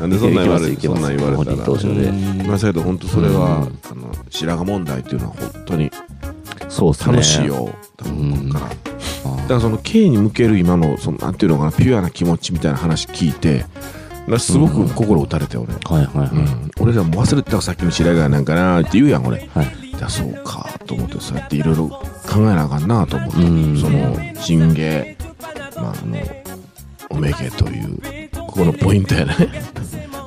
なんでそんなん言われそんなん言われた本人登場で。ら。まあ、だけど本当それは、あの、白髪問題っていうのは本当にそう。楽しい。よ。多分こっから。あだからその K に向ける今の、その、なんていうのかな、ピュアな気持ちみたいな話聞いて、すごく心打たれて、俺。はいはいはい。うん、俺らも忘れてたさっきの白髪なんかなって言うやん俺はい。そうかと思ってそうやっていろいろ考えなあかんなと思ってうんそのチンゲまああのおめげというここのポイントやね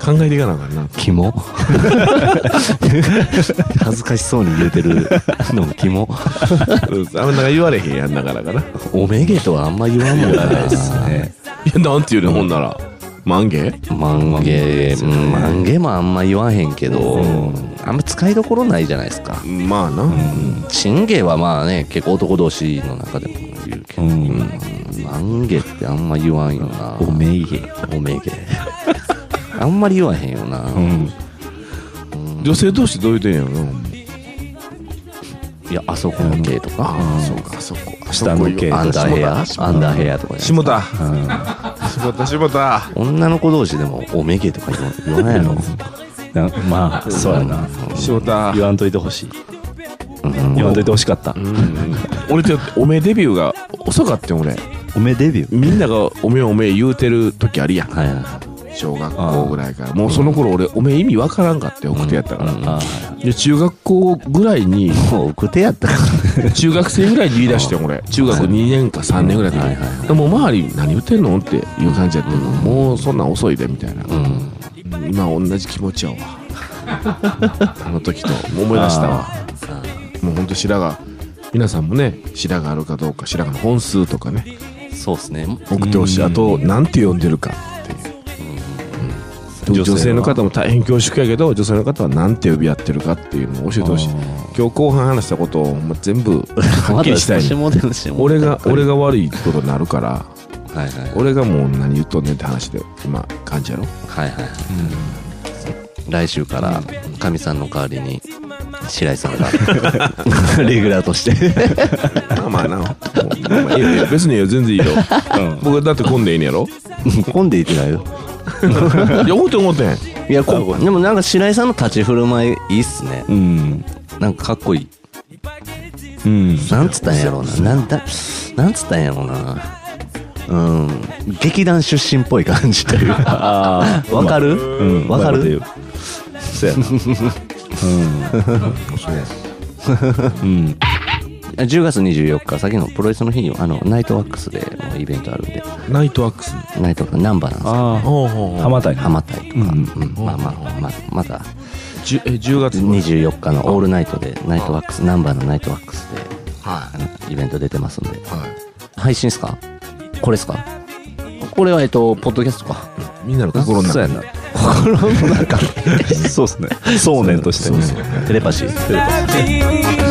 考えていかなあかんな。キモ 恥ずかしそうに言うてるのもキモうんあんな言われへんやんなかなかな。いおめげとはあんま言わんもんな。ねやなんて言うねん。ほんなら。マンゲマンゲうんマンゲもあんま言わへんけど、あんま使いどころないじゃないですか、まあな、チンゲはまあね結構男同士の中でも言うけど、うん。マンゲってあんま言わんよな。おめいげ。おめげ あんまり言わへんよな、うん。女性同士どういう点やろな。いやあそこの系とか、ああそうかあそこ。下の系アンダーヘア。下アンダーヘアとか。ね下田うん。下田下田女の子同士でもおめげとか言わないやろ、なまあそうやな。下田言わんといてほしい。うん。言わんといてほしかった。うん。俺っておめえデビューが遅かったよ俺。おめデビュー？みんながおめえおめえ言うてる時あるやん。はいはい小学校ぐらいから。もうその頃俺おめえ意味わからんかって奥手やったから、で中学校ぐらいにもう奥手やったから。中学生ぐらいに言い出してん俺。中学2年か3年ぐらいの時でもう周り何言ってんのっていう感じやってんの。もうそんなん遅いでみたいな、今同じ気持ちやわ。あの時と。思い出したわ。もうほんと白髪。皆さんもね白髪あるかどうか白髪の本数とかね。そうですね。送ってほしい。あとなんて呼んでるか女性の方も大変恐縮やけど女性の方はなんて呼び合ってるかっていうのを教えてほしい。今日後半話したことをもう全部 はっきりしたい俺が俺が悪いことになるからはいはい。俺がもう何言っとんねんって話で今感じやろ？はいはい来週からかみさんの代わりに白井さんが。レギュラーとして。まあまあな。まあ別に全然いいよ。僕だって混んでいいねやろ？混んでいってないよ いや思って思ってん。いやこでもなんか白井さんの立ち振る舞いいいっすね。うん。なんかかっこいい。うん。なんつったんやろうな。なんだなんつったんやろうな。うん。劇団出身っぽい感じというか。わかる？うん。わかる？そうやな。うん。うん10月24日さっきのプロレスの日にあのナイトワックスでのイベントあるんで。ナイトワックス？ナイトナンバーなんです。よあほうほうあ浜谷ハマったりとか、うんうん。まあまあまあまたじゅえ10月？24日のオールナイトでナイトワックスナンバーのナイトワックスではあのイベント出てますんで。いはい。配信っすか？これっすか？これはえっとポッドキャストか。みんなの心の中にそうやな。心の中 そうっすね。そうねんとしてテレパシー。テレパ「